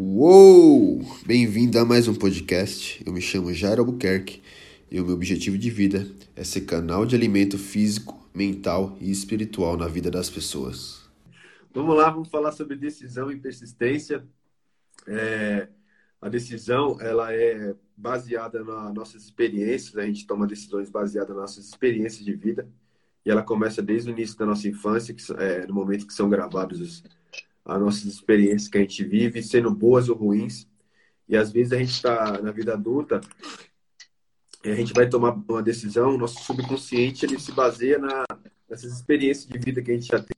Uou! Bem-vindo a mais um podcast. Eu me chamo Jairo Albuquerque e o meu objetivo de vida é ser canal de alimento físico, mental e espiritual na vida das pessoas. Vamos lá, vamos falar sobre decisão e persistência. É, a decisão ela é baseada nas nossas experiências, a gente toma decisões baseadas nas nossas experiências de vida e ela começa desde o início da nossa infância, que, é, no momento que são gravados os, as nossas experiências que a gente vive, sendo boas ou ruins. E às vezes a gente está na vida adulta e a gente vai tomar uma decisão, o nosso subconsciente ele se baseia na, nessas experiências de vida que a gente já tem.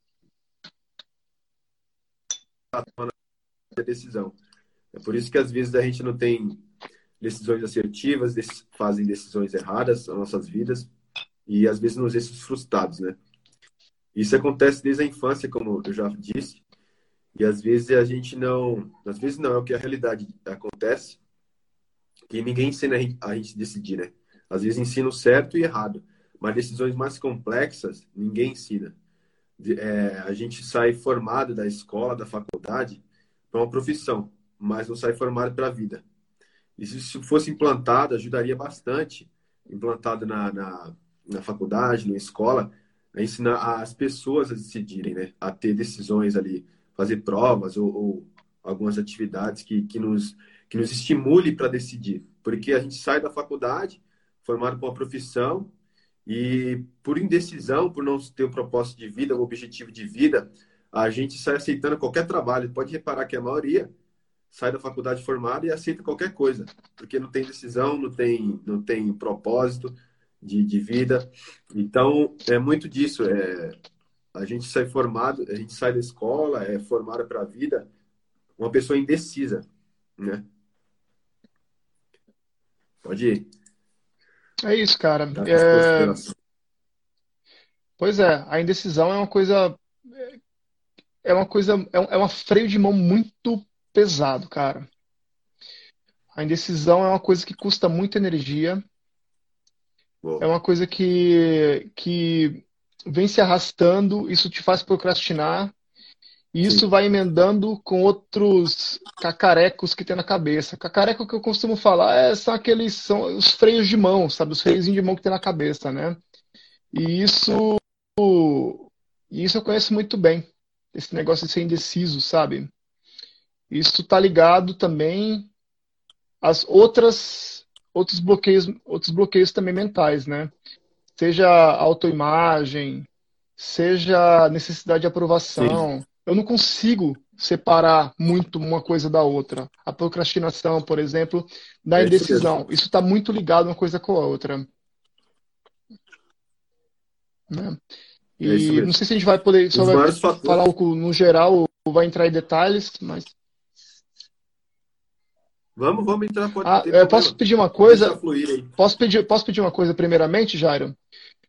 A decisão. É por isso que às vezes a gente não tem decisões assertivas, fazem decisões erradas nas nossas vidas e às vezes nos deixam frustrados, né? Isso acontece desde a infância, como eu já disse, e às vezes a gente não, às vezes não, é o que a realidade acontece, que ninguém ensina a gente decidir, né? Às vezes ensina o certo e errado, mas decisões mais complexas ninguém ensina. É, a gente sai formado da escola, da faculdade, para uma profissão, mas não sai formado para a vida. E se isso fosse implantado, ajudaria bastante, implantado na, na, na faculdade, na escola, a ensinar as pessoas a decidirem, né? A ter decisões ali, fazer provas ou, ou algumas atividades que, que, nos, que nos estimule para decidir. Porque a gente sai da faculdade formado com uma profissão e por indecisão, por não ter um propósito de vida, um objetivo de vida, a gente sai aceitando qualquer trabalho. Pode reparar que a maioria sai da faculdade formada e aceita qualquer coisa, porque não tem decisão, não tem, não tem propósito de, de vida. Então, é muito disso. É, a gente sai formado, a gente sai da escola, é formada para a vida, uma pessoa indecisa, né? Pode ir. É isso, cara. É... Pois é, a indecisão é uma coisa. É uma coisa. É um, é freio de mão muito pesado, cara. A indecisão é uma coisa que custa muita energia. É uma coisa que, que vem se arrastando, isso te faz procrastinar, e isso Sim. vai emendando com outros cacarecos que tem na cabeça. Cacareco que eu costumo falar é, são aqueles são os freios de mão, sabe? Os freios de mão que tem na cabeça, né? E isso, isso eu conheço muito bem. Esse negócio de ser indeciso, sabe? Isso está ligado também às outras outros bloqueios, outros bloqueios também mentais, né? Seja autoimagem, seja necessidade de aprovação. Sim. Eu não consigo separar muito uma coisa da outra. A procrastinação, por exemplo, da é indecisão. Isso está muito ligado uma coisa com a outra. Né? É e é não sei se a gente vai poder só vai falar no geral ou vai entrar em detalhes, mas Vamos, vamos entrar. Pode ah, eu posso pedir uma coisa? Posso pedir, posso pedir uma coisa primeiramente, Jairo?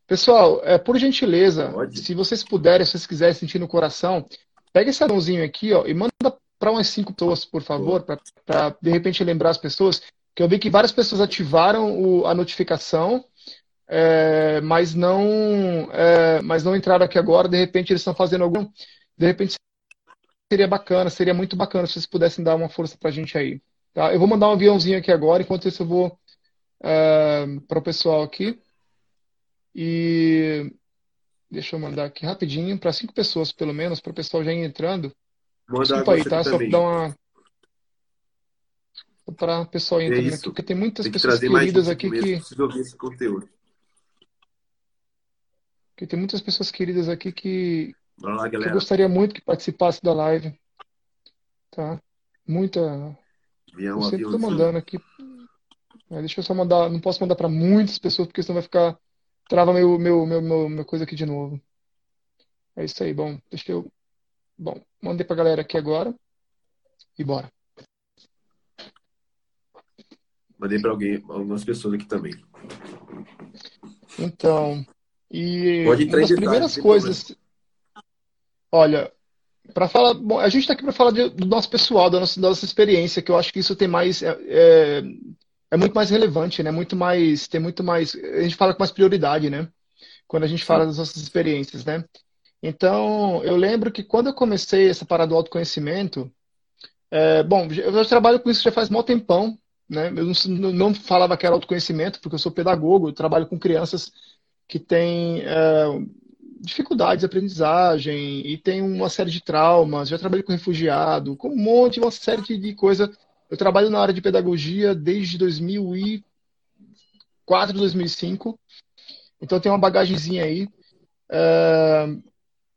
Pessoal, é, por gentileza, Pode. se vocês puderem, se vocês quiserem sentir no coração, pega esse anãozinho aqui ó, e manda para umas cinco pessoas, por favor, para de repente lembrar as pessoas, que eu vi que várias pessoas ativaram o, a notificação, é, mas não é, mas não entraram aqui agora, de repente eles estão fazendo algum. De repente seria bacana, seria muito bacana se vocês pudessem dar uma força para a gente aí. Tá? Eu vou mandar um aviãozinho aqui agora, enquanto isso eu vou é, para o pessoal aqui. E deixa eu mandar aqui rapidinho para cinco pessoas, pelo menos, para o pessoal já ir entrando. Manda Desculpa aí, tá? Só para dar uma. Para o pessoal ir entrando é aqui, porque tem muitas tem pessoas queridas aqui que. ouvir esse conteúdo. Porque tem muitas pessoas queridas aqui que, lá, que eu gostaria muito que participasse da live. Tá? Muita, Avião, eu sempre estou mandando aqui. É, deixa eu só mandar. Não posso mandar para muitas pessoas, porque senão vai ficar. Trava meu, meu, meu, meu, meu coisa aqui de novo. É isso aí. Bom, deixa eu. Bom, mandei para a galera aqui agora. E bora. Mandei para alguém, algumas pessoas aqui também. Então, e Pode uma das primeiras coisas. Olha, para falar, bom, a gente está aqui para falar de, do nosso pessoal, da nossa, da nossa, experiência, que eu acho que isso tem mais é, é, muito mais relevante, né? Muito mais, tem muito mais, a gente fala com mais prioridade, né? Quando a gente fala das nossas experiências, né? Então, eu lembro que quando eu comecei essa parada do autoconhecimento, É, bom, eu já trabalho com isso já faz mal tempão, né? Eu não, não, falava que era autoconhecimento, porque eu sou pedagogo, eu trabalho com crianças que têm é, dificuldades de aprendizagem e tem uma série de traumas. Já trabalhei com refugiado, com um monte, uma série de, de coisa. Eu trabalho na área de pedagogia desde 2004, 2005. Então tem uma bagagemzinha aí. É,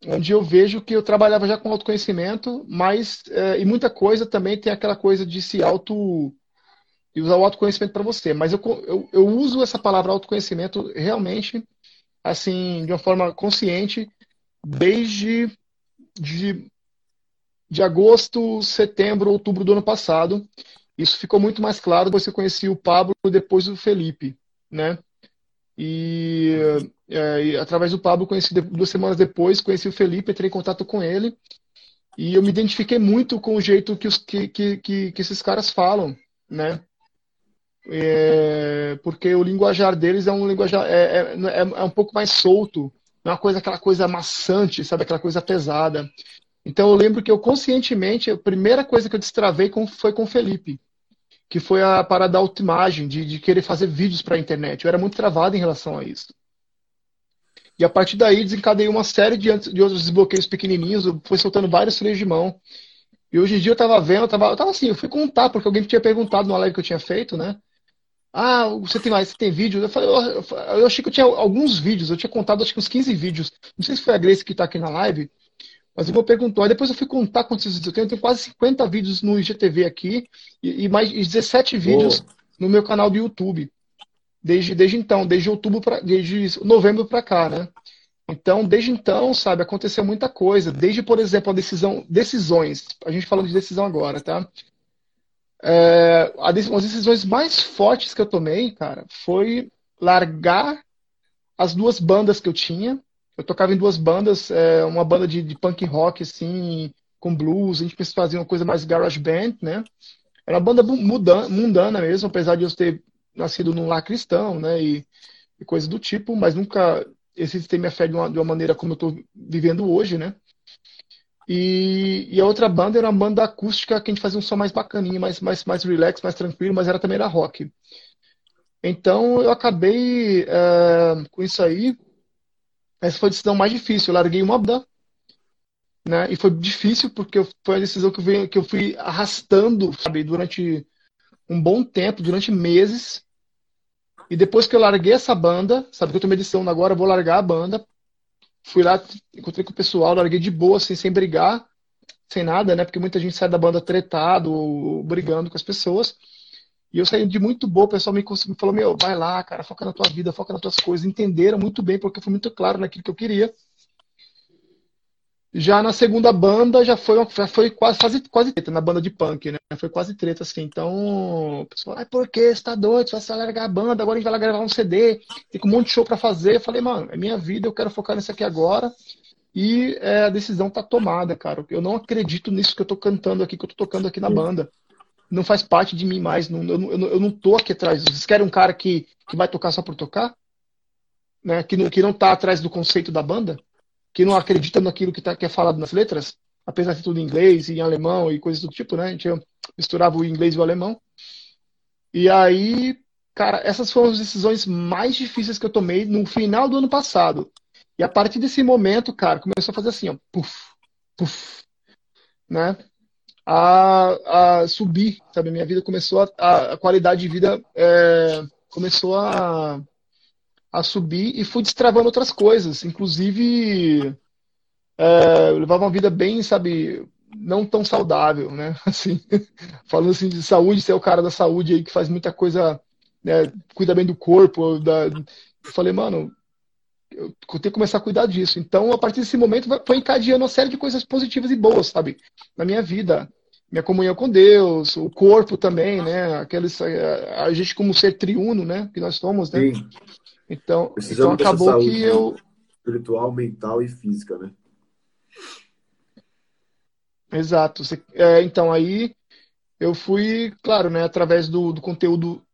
onde eu vejo que eu trabalhava já com autoconhecimento, mas é, e muita coisa também tem aquela coisa de se auto e usar o autoconhecimento para você. Mas eu, eu, eu, uso essa palavra autoconhecimento realmente assim de uma forma consciente desde de, de agosto, setembro, outubro do ano passado. Isso ficou muito mais claro depois que eu conheci o Pablo depois do Felipe, né? E, é, através do Pablo, conheci duas semanas depois, conheci o Felipe, entrei em contato com ele. E eu me identifiquei muito com o jeito que, os, que, que, que, que esses caras falam, né? É, porque o linguajar deles é um linguajar é, é, é, é, um pouco mais solto, não é uma coisa aquela coisa maçante, sabe, aquela coisa pesada. Então eu lembro que eu conscientemente a primeira coisa que eu destravei com, foi com o Felipe que foi a parada da autoimagem, de, de querer fazer vídeos para a internet. Eu era muito travado em relação a isso. E a partir daí desencadeei uma série de, de outros desbloqueios pequenininhos, eu fui soltando vários freios de mão. E hoje em dia eu tava vendo, eu tava, eu tava assim, eu fui contar, porque alguém tinha perguntado numa live que eu tinha feito, né? Ah, você tem mais, você tem vídeo? Eu falei, eu, eu, achei que eu tinha alguns vídeos, eu tinha contado acho que uns 15 vídeos. Não sei se foi a Grace que está aqui na live, mas o Igor perguntou, aí depois eu fui contar quantos vídeos eu tenho. Eu tenho quase 50 vídeos no IGTV aqui e, e mais 17 vídeos oh. no meu canal do YouTube. Desde, desde então, desde outubro para desde novembro para cá, né? Então, desde então, sabe, aconteceu muita coisa. Desde, por exemplo, a decisão, decisões. A gente falando de decisão agora, tá? É, a, uma das decisões mais fortes que eu tomei, cara, foi largar as duas bandas que eu tinha, eu tocava em duas bandas, é, uma banda de, de, punk rock, assim, com blues, a gente fazia uma coisa mais garage band, né? Era uma banda mundana, mundana mesmo, apesar de eu ter nascido num lar cristão, né? E, e coisa do tipo, mas nunca exercitei minha fé de uma, de uma maneira como eu estou vivendo hoje, né? E, e, a outra banda era uma banda acústica que a gente fazia um som mais bacaninho, mais, mais, mais relax, mais tranquilo, mas era também era rock. Então eu acabei é, com isso aí essa foi a decisão mais difícil. Eu larguei uma banda, né? E foi difícil porque foi a decisão que eu, fui, que eu fui arrastando, sabe, durante um bom tempo, durante meses. E depois que eu larguei essa banda, sabe que eu tomei decisão agora, vou largar a banda. Fui lá, encontrei com o pessoal, larguei de boa, assim, sem brigar, sem nada, né? Porque muita gente sai da banda tretado, ou brigando com as pessoas. E eu saí de muito boa, o pessoal me, falou, meu, vai lá, cara, foca na tua vida, foca nas tuas coisas. Entenderam muito bem, porque foi muito claro naquilo que eu queria. Já na segunda banda, já foi, já foi quase, quase, quase treta, na banda de punk, né? Foi quase treta, assim. Então, o pessoal, ai, por que? Você tá doido? Você vai largar a banda, agora a gente vai lá gravar um CD, tem um monte de show pra fazer. Eu falei, mano, é minha vida, eu quero focar nisso aqui agora. E é, a decisão tá tomada, cara. Eu não acredito nisso que eu tô cantando aqui, que eu tô tocando aqui na banda não faz parte de mim mais. Não, eu, eu, eu não tô aqui atrás. Vocês querem um cara que, que vai tocar só por tocar? Né? Que, não, que não tá atrás do conceito da banda? Que não acredita naquilo que, tá, que é falado nas letras? Apesar de tudo em inglês e em alemão e coisas do tipo, né? A gente misturava o inglês e o alemão. E aí, cara, essas foram as decisões mais difíceis que eu tomei no final do ano passado. E a partir desse momento, cara, começou a fazer assim, ó, puf, puf, né? A, a subir, sabe? Minha vida começou a, a qualidade de vida é, começou a, a subir e fui destravando outras coisas, inclusive é, eu levava uma vida bem, sabe, não tão saudável, né? Assim, falando assim de saúde, ser o cara da saúde aí que faz muita coisa, né, cuida bem do corpo, da... eu falei, mano, eu tenho que começar a cuidar disso. Então, a partir desse momento, foi encadeando uma série de coisas positivas e boas, sabe? Na minha vida. Minha comunhão com Deus, o corpo também, né? Aqueles, a gente como ser triuno, né? Que nós somos, né? Sim. Então, então acabou que eu... Espiritual, mental e física, né? Exato. É, então, aí eu fui, claro, né? Através do, do conteúdo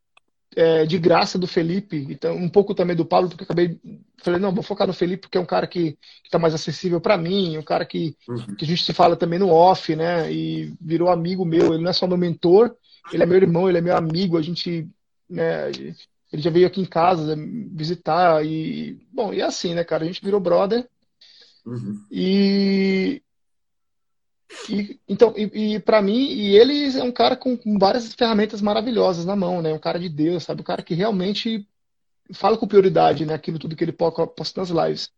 é, de graça do Felipe, então um pouco também do Pablo, porque eu acabei falei não, vou focar no Felipe porque é um cara que está mais acessível para mim, um cara que, uhum. que a gente se fala também no off, né? E virou amigo meu. Ele não é só meu mentor, ele é meu irmão, ele é meu amigo. A gente, né? Ele já veio aqui em casa visitar e bom, e é assim, né, cara? A gente virou brother. Uhum. E e, então, e, e para mim, e ele é um cara com, com, várias ferramentas maravilhosas na mão, né? Um cara de Deus, sabe? Um cara que realmente fala com prioridade, né? Aquilo tudo que ele posta nas lives.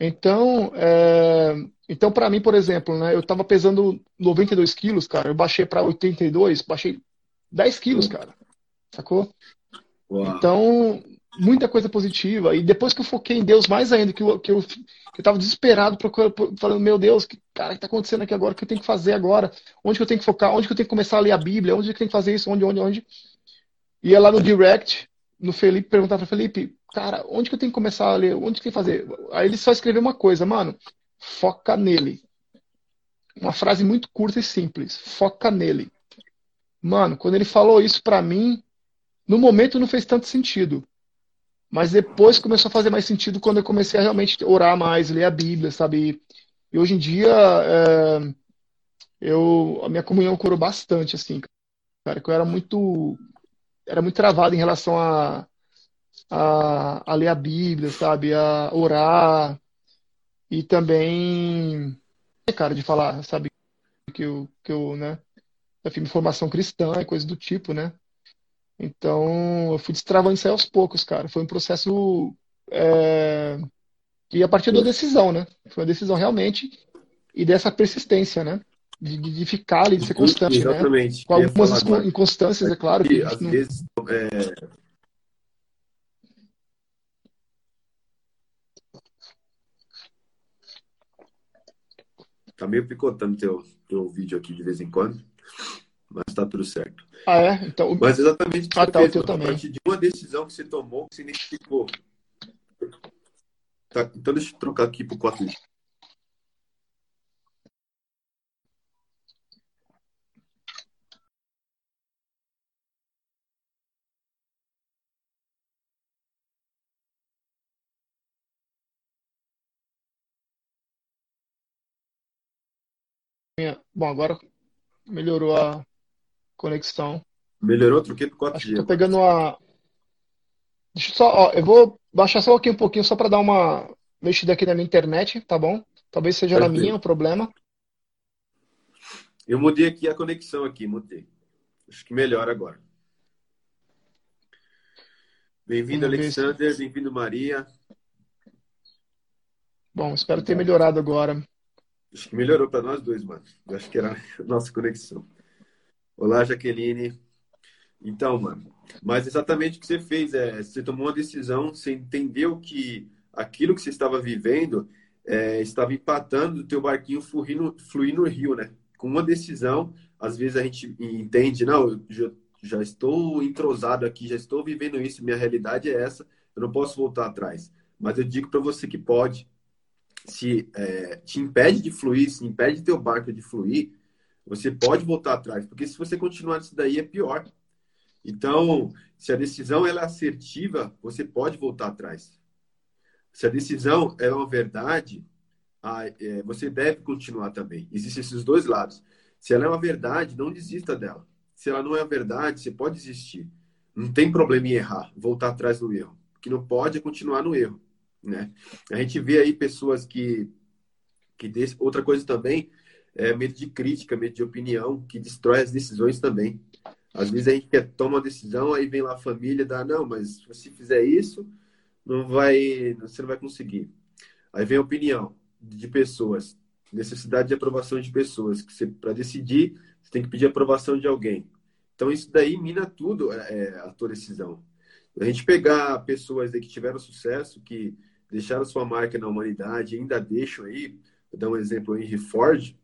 Então, é... então para mim, por exemplo, né? Eu tava pesando 92 quilos, cara. Eu baixei para 82, baixei 10 quilos, cara. Sacou? Uau. Então, muita coisa positiva. E depois que eu foquei em Deus mais ainda, que eu, que eu, que eu tava desesperado, procurando, falando, meu Deus, que cara que tá acontecendo aqui agora? O que eu tenho que fazer agora? Onde que eu tenho que focar? Onde que eu tenho que começar a ler a Bíblia? Onde que eu tenho que fazer isso? Onde, onde, onde? Ia lá no direct, no Felipe, perguntar para Felipe, cara, onde que eu tenho que começar a ler? Onde que eu tenho que fazer? Aí ele só escreveu uma coisa, mano, foca nele. Uma frase muito curta e simples, foca nele. Mano, quando ele falou isso para mim, no momento não fez tanto sentido. Mas depois começou a fazer mais sentido quando eu comecei a realmente orar mais, ler a Bíblia, sabe? E hoje em dia, é, eu, a minha comunhão curou bastante, assim, cara, que eu era muito, era muito travado em relação a, a, a ler a Bíblia, sabe? A orar e também, cara, de falar, sabe? Que eu, que eu, né? Eu fiz formação cristã e coisa do tipo, né? Então, eu fui destravando isso aí aos poucos, cara. Foi um processo. É... E a partir da decisão, né? Foi uma decisão realmente e dessa persistência, né? De, de ficar ali, de ser constante, né? Exatamente. né? Com algumas inconstâncias, é claro. Que às não... vezes. É... Tá meio picotando teu, teu vídeo aqui de vez em quando, mas tá tudo certo. Ah, é? Então, Mas exatamente o ah, tá, fez, a partir de uma decisão que você tomou, que você identificou. Tá, então deixa eu trocar aqui pro 4 Bom, agora melhorou a, conexão. Melhorou? Troquei pro 4G. Acho que tô pegando a. Deixa eu só, ó, eu vou baixar só aqui um pouquinho só para dar uma mexida aqui na minha internet, tá bom? Talvez seja Perfeito. na minha o problema. Eu mudei aqui a conexão aqui, mudei. Acho que melhora agora. Bem-vindo, Alexander. Bem-vindo, Maria. Bom, espero ter melhorado agora. Acho que melhorou para nós dois, mano. Eu acho que era a nossa conexão. Olá, Jaqueline. Então, mano, mas exatamente o que você fez é, você tomou uma decisão, você entendeu que aquilo que você estava vivendo é, estava empatando o teu barquinho fluir no, fluir no rio, né? Com uma decisão, às vezes a gente entende, não, eu já, já estou entrosado aqui, já estou vivendo isso, minha realidade é essa, eu não posso voltar atrás. Mas eu digo para você que pode, se é, te impede de fluir, se impede teu barco de fluir, você pode voltar atrás, porque se você continuar nisso daí é pior. Então, se a decisão ela é assertiva, você pode voltar atrás. Se a decisão é uma verdade, é, você deve continuar também. Existem esses dois lados. Se ela é uma verdade, não desista dela. Se ela não é verdade, você pode desistir. Não tem problema em errar, voltar atrás no erro. O que não pode é continuar no erro. Né? A gente vê aí pessoas que. que des... Outra coisa também é, medo de crítica, medo de opinião, que destrói as decisões também. Às vezes a gente quer, toma uma decisão, aí vem lá a família, dá, não, mas se você fizer isso, não vai, você não vai conseguir. Aí vem a opinião de pessoas, necessidade de aprovação de pessoas, que para decidir, você tem que pedir aprovação de alguém. Então isso daí mina tudo é, é a tua decisão. A gente pegar pessoas que tiveram sucesso, que deixaram sua marca na humanidade, ainda deixam aí, vou dar um exemplo, o Henry Ford,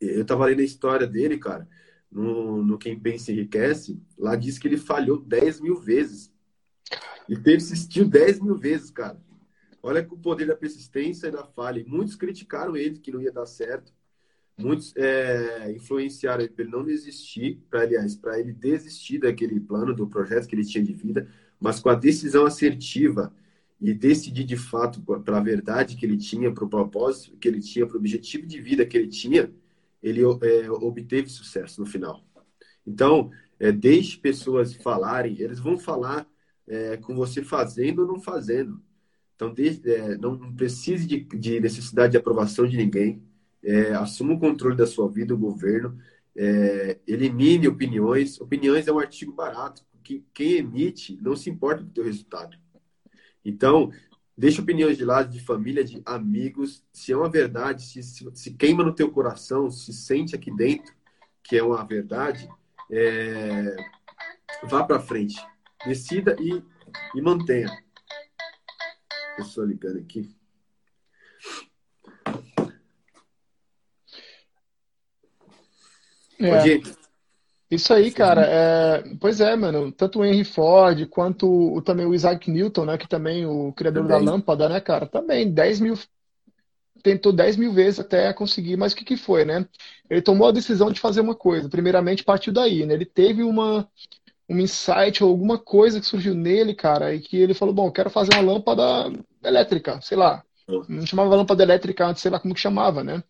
eu tava lendo a história dele, cara, no, no Quem Pensa Enriquece, lá diz que ele falhou 10 mil vezes. E persistiu 10 mil vezes, cara. Olha com o poder da persistência e da falha. E muitos criticaram ele que não ia dar certo. muitos é, influenciaram ele para ele não desistir, para aliás, para ele desistir daquele plano, do projeto que ele tinha de vida, mas com a decisão assertiva e decidir de fato para a verdade que ele tinha, para o propósito que ele tinha, para o objetivo de vida que ele tinha, ele é, obteve sucesso no final. Então, é, deixe pessoas falarem, eles vão falar é, com você fazendo ou não fazendo. Então, de, é, não precise de, de, necessidade de aprovação de ninguém. É, assuma o controle da sua vida, o governo. É, elimine opiniões. Opiniões é um artigo barato. Que, quem emite não se importa com o teu resultado. Então, deixa opiniões de lado, de família, de amigos. Se é uma verdade, se, se, se queima no teu coração, se sente aqui dentro que é uma verdade, é, vá para frente, decida e, e mantenha. Pessoa ligando aqui. É. Isso aí, cara. É, pois é, mano. Tanto o Henry Ford quanto o, também o Isaac Newton, né? Que também o criador também. da lâmpada, né, cara? Também 10 mil tentou 10 mil vezes até conseguir, mas o que, que foi, né? Ele tomou a decisão de fazer uma coisa. Primeiramente, partiu daí, né? Ele teve uma, um insight ou alguma coisa que surgiu nele, cara, e que ele falou: Bom, quero fazer uma lâmpada elétrica, sei lá. Não chamava lâmpada elétrica antes, sei lá como que chamava, né?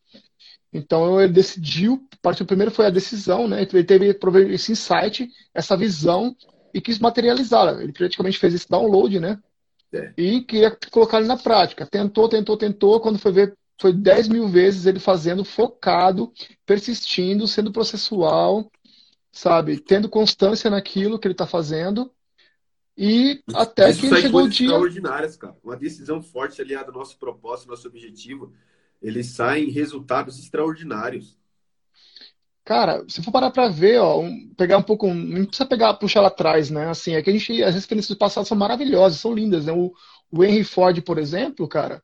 Então ele decidiu, partiu primeiro foi a decisão, né? Ele teve esse insight, essa visão e quis materializá-la. Ele praticamente fez esse download, né? É. E queria colocar ele na prática. Tentou, tentou, tentou. Quando foi ver, foi 10 mil vezes ele fazendo, focado, persistindo, sendo processual, sabe? Tendo constância naquilo que ele está fazendo. E até Isso que chegou o dia. extraordinárias, cara. Uma decisão forte aliada ao nosso propósito, nosso objetivo. Eles saem resultados extraordinários. Cara, se for parar pra ver, ó, um, pegar um pouco, não precisa pegar, puxar lá atrás, né? Assim, é que a gente, as referências do passado são maravilhosas, são lindas, né? O, o Henry Ford, por exemplo, cara,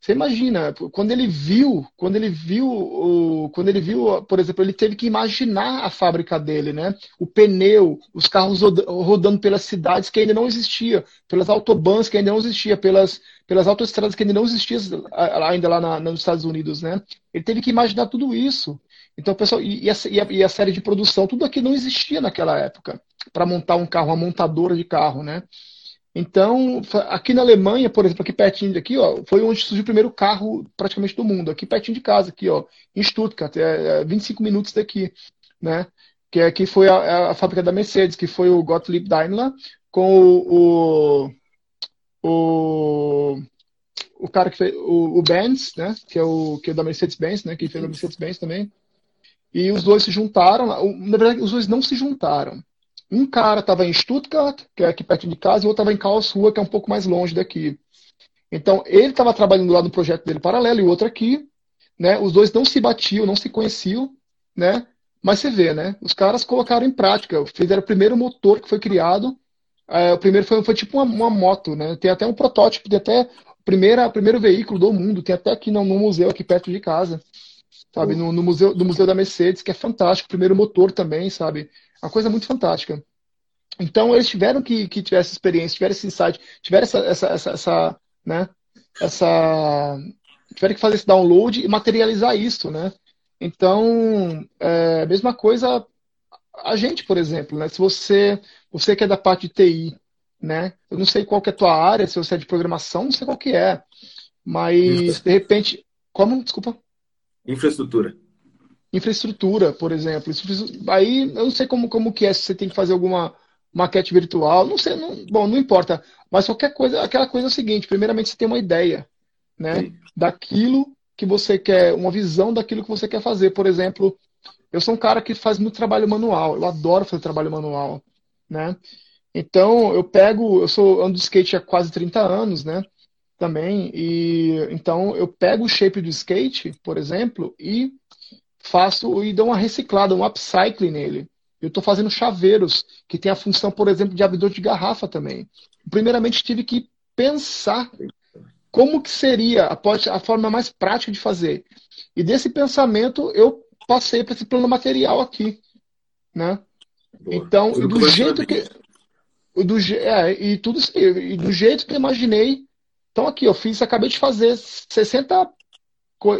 você imagina, quando ele viu, quando ele viu, quando ele viu, por exemplo, ele teve que imaginar a fábrica dele, né? O pneu, os carros rodando pelas cidades que ainda não existia, pelas autobans que ainda não existia, pelas, pelas autoestradas que ainda não existiam ainda lá na, nos Estados Unidos, né? Ele teve que imaginar tudo isso. Então, pessoal, e a, e a, série de produção, tudo aqui não existia naquela época para montar um carro, uma montadora de carro, né? Então, aqui na Alemanha, por exemplo, aqui pertinho daqui, ó, foi onde surgiu o primeiro carro praticamente do mundo, aqui pertinho de casa, aqui, ó, em Stuttgart, é, é 25 minutos daqui, né? Que aqui foi a, a, fábrica da Mercedes, que foi o Gottlieb Daimler com o, o, o o cara que fez o, o Benz, né? Que é o que é da Mercedes-Benz, né? Que fez a Mercedes-Benz também. E os dois se juntaram. Na verdade, os dois não se juntaram. Um cara estava em Stuttgart, que é aqui perto de casa, e o outro estava em Karlsruhe, que é um pouco mais longe daqui. Então, ele estava trabalhando lá no projeto dele paralelo e o outro aqui. Né? Os dois não se batiam, não se conheciam, né? Mas você vê, né? Os caras colocaram em prática, fizeram o primeiro motor que foi criado. É, o primeiro foi, foi tipo uma, uma, moto, né? Tem até um protótipo, tem até o primeiro, veículo do mundo, tem até aqui no, no museu, aqui perto de casa sabe? No, no, museu, do Museu da Mercedes, que é fantástico. Primeiro motor também, sabe? Uma coisa muito fantástica. Então, eles tiveram que, que tiver essa experiência, tiveram esse insight, tiveram essa, essa, essa, essa, né? Essa, tiveram que fazer esse download e materializar isso, né? Então, é, mesma coisa a gente, por exemplo, né? Se você, você que é da parte de TI, né? Eu não sei qual que é a tua área, se você é de programação, não sei qual que é. Mas, de repente, como? Desculpa. Infraestrutura. Infraestrutura, por exemplo. Aí eu não sei como, como que é, se você tem que fazer alguma maquete virtual, não sei, não, bom, não importa. Mas qualquer coisa, aquela coisa é o seguinte, primeiramente você tem uma ideia, né? Sim. Daquilo que você quer, uma visão daquilo que você quer fazer. Por exemplo, eu sou um cara que faz muito trabalho manual, eu adoro fazer trabalho manual, né? Então, eu pego, eu sou ando de skate há quase 30 anos, né? Também. E então eu pego o shape do skate, por exemplo, e faço e dou uma reciclada, um upcycling nele. Eu estou fazendo chaveiros que tem a função, por exemplo, de abridor de garrafa também. Primeiramente tive que pensar como que seria a, a forma mais prática de fazer. E desse pensamento eu passei para esse plano material aqui, né? Boa. Então, do jeito que do, é, e tudo e do jeito que eu imaginei então aqui, eu fiz, acabei de fazer 60,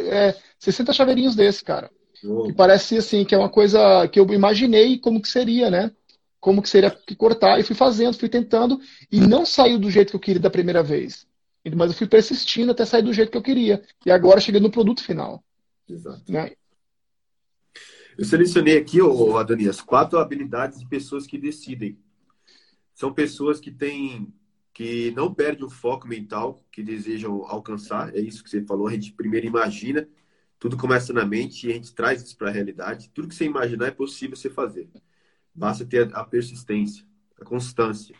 é, 60 chaveirinhos desse, cara. Oh. Que parece assim, que é uma coisa que eu imaginei como que seria, né? Como que seria que cortar, e fui fazendo, fui tentando, e não saiu do jeito que eu queria da primeira vez. Mas eu fui persistindo até sair do jeito que eu queria. E agora cheguei no produto final. Exato. Né? Eu selecionei aqui, oh, Adonias, quatro habilidades de pessoas que decidem. São pessoas que têm que não perdem o foco mental que desejam alcançar. É isso que você falou. A gente primeiro imagina, tudo começa na mente e a gente traz isso para a realidade. Tudo que você imaginar é possível você fazer. Basta ter a persistência, a constância.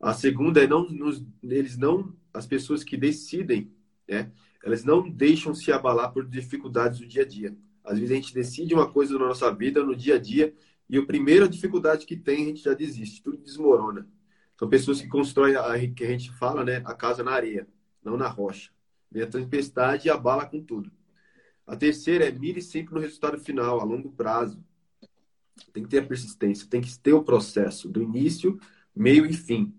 A segunda é não nos, eles não as pessoas que decidem, né? Elas não deixam se abalar por dificuldades do dia a dia. Às vezes a gente decide uma coisa na nossa vida, no dia a dia, e a primeira dificuldade que tem, a gente já desiste, tudo desmorona. São pessoas que constroem, a, que a gente fala, né, a casa na areia, não na rocha. Vem a tempestade abala com tudo. A terceira é mire sempre no resultado final, a longo prazo. Tem que ter a persistência, tem que ter o processo do início, meio e fim.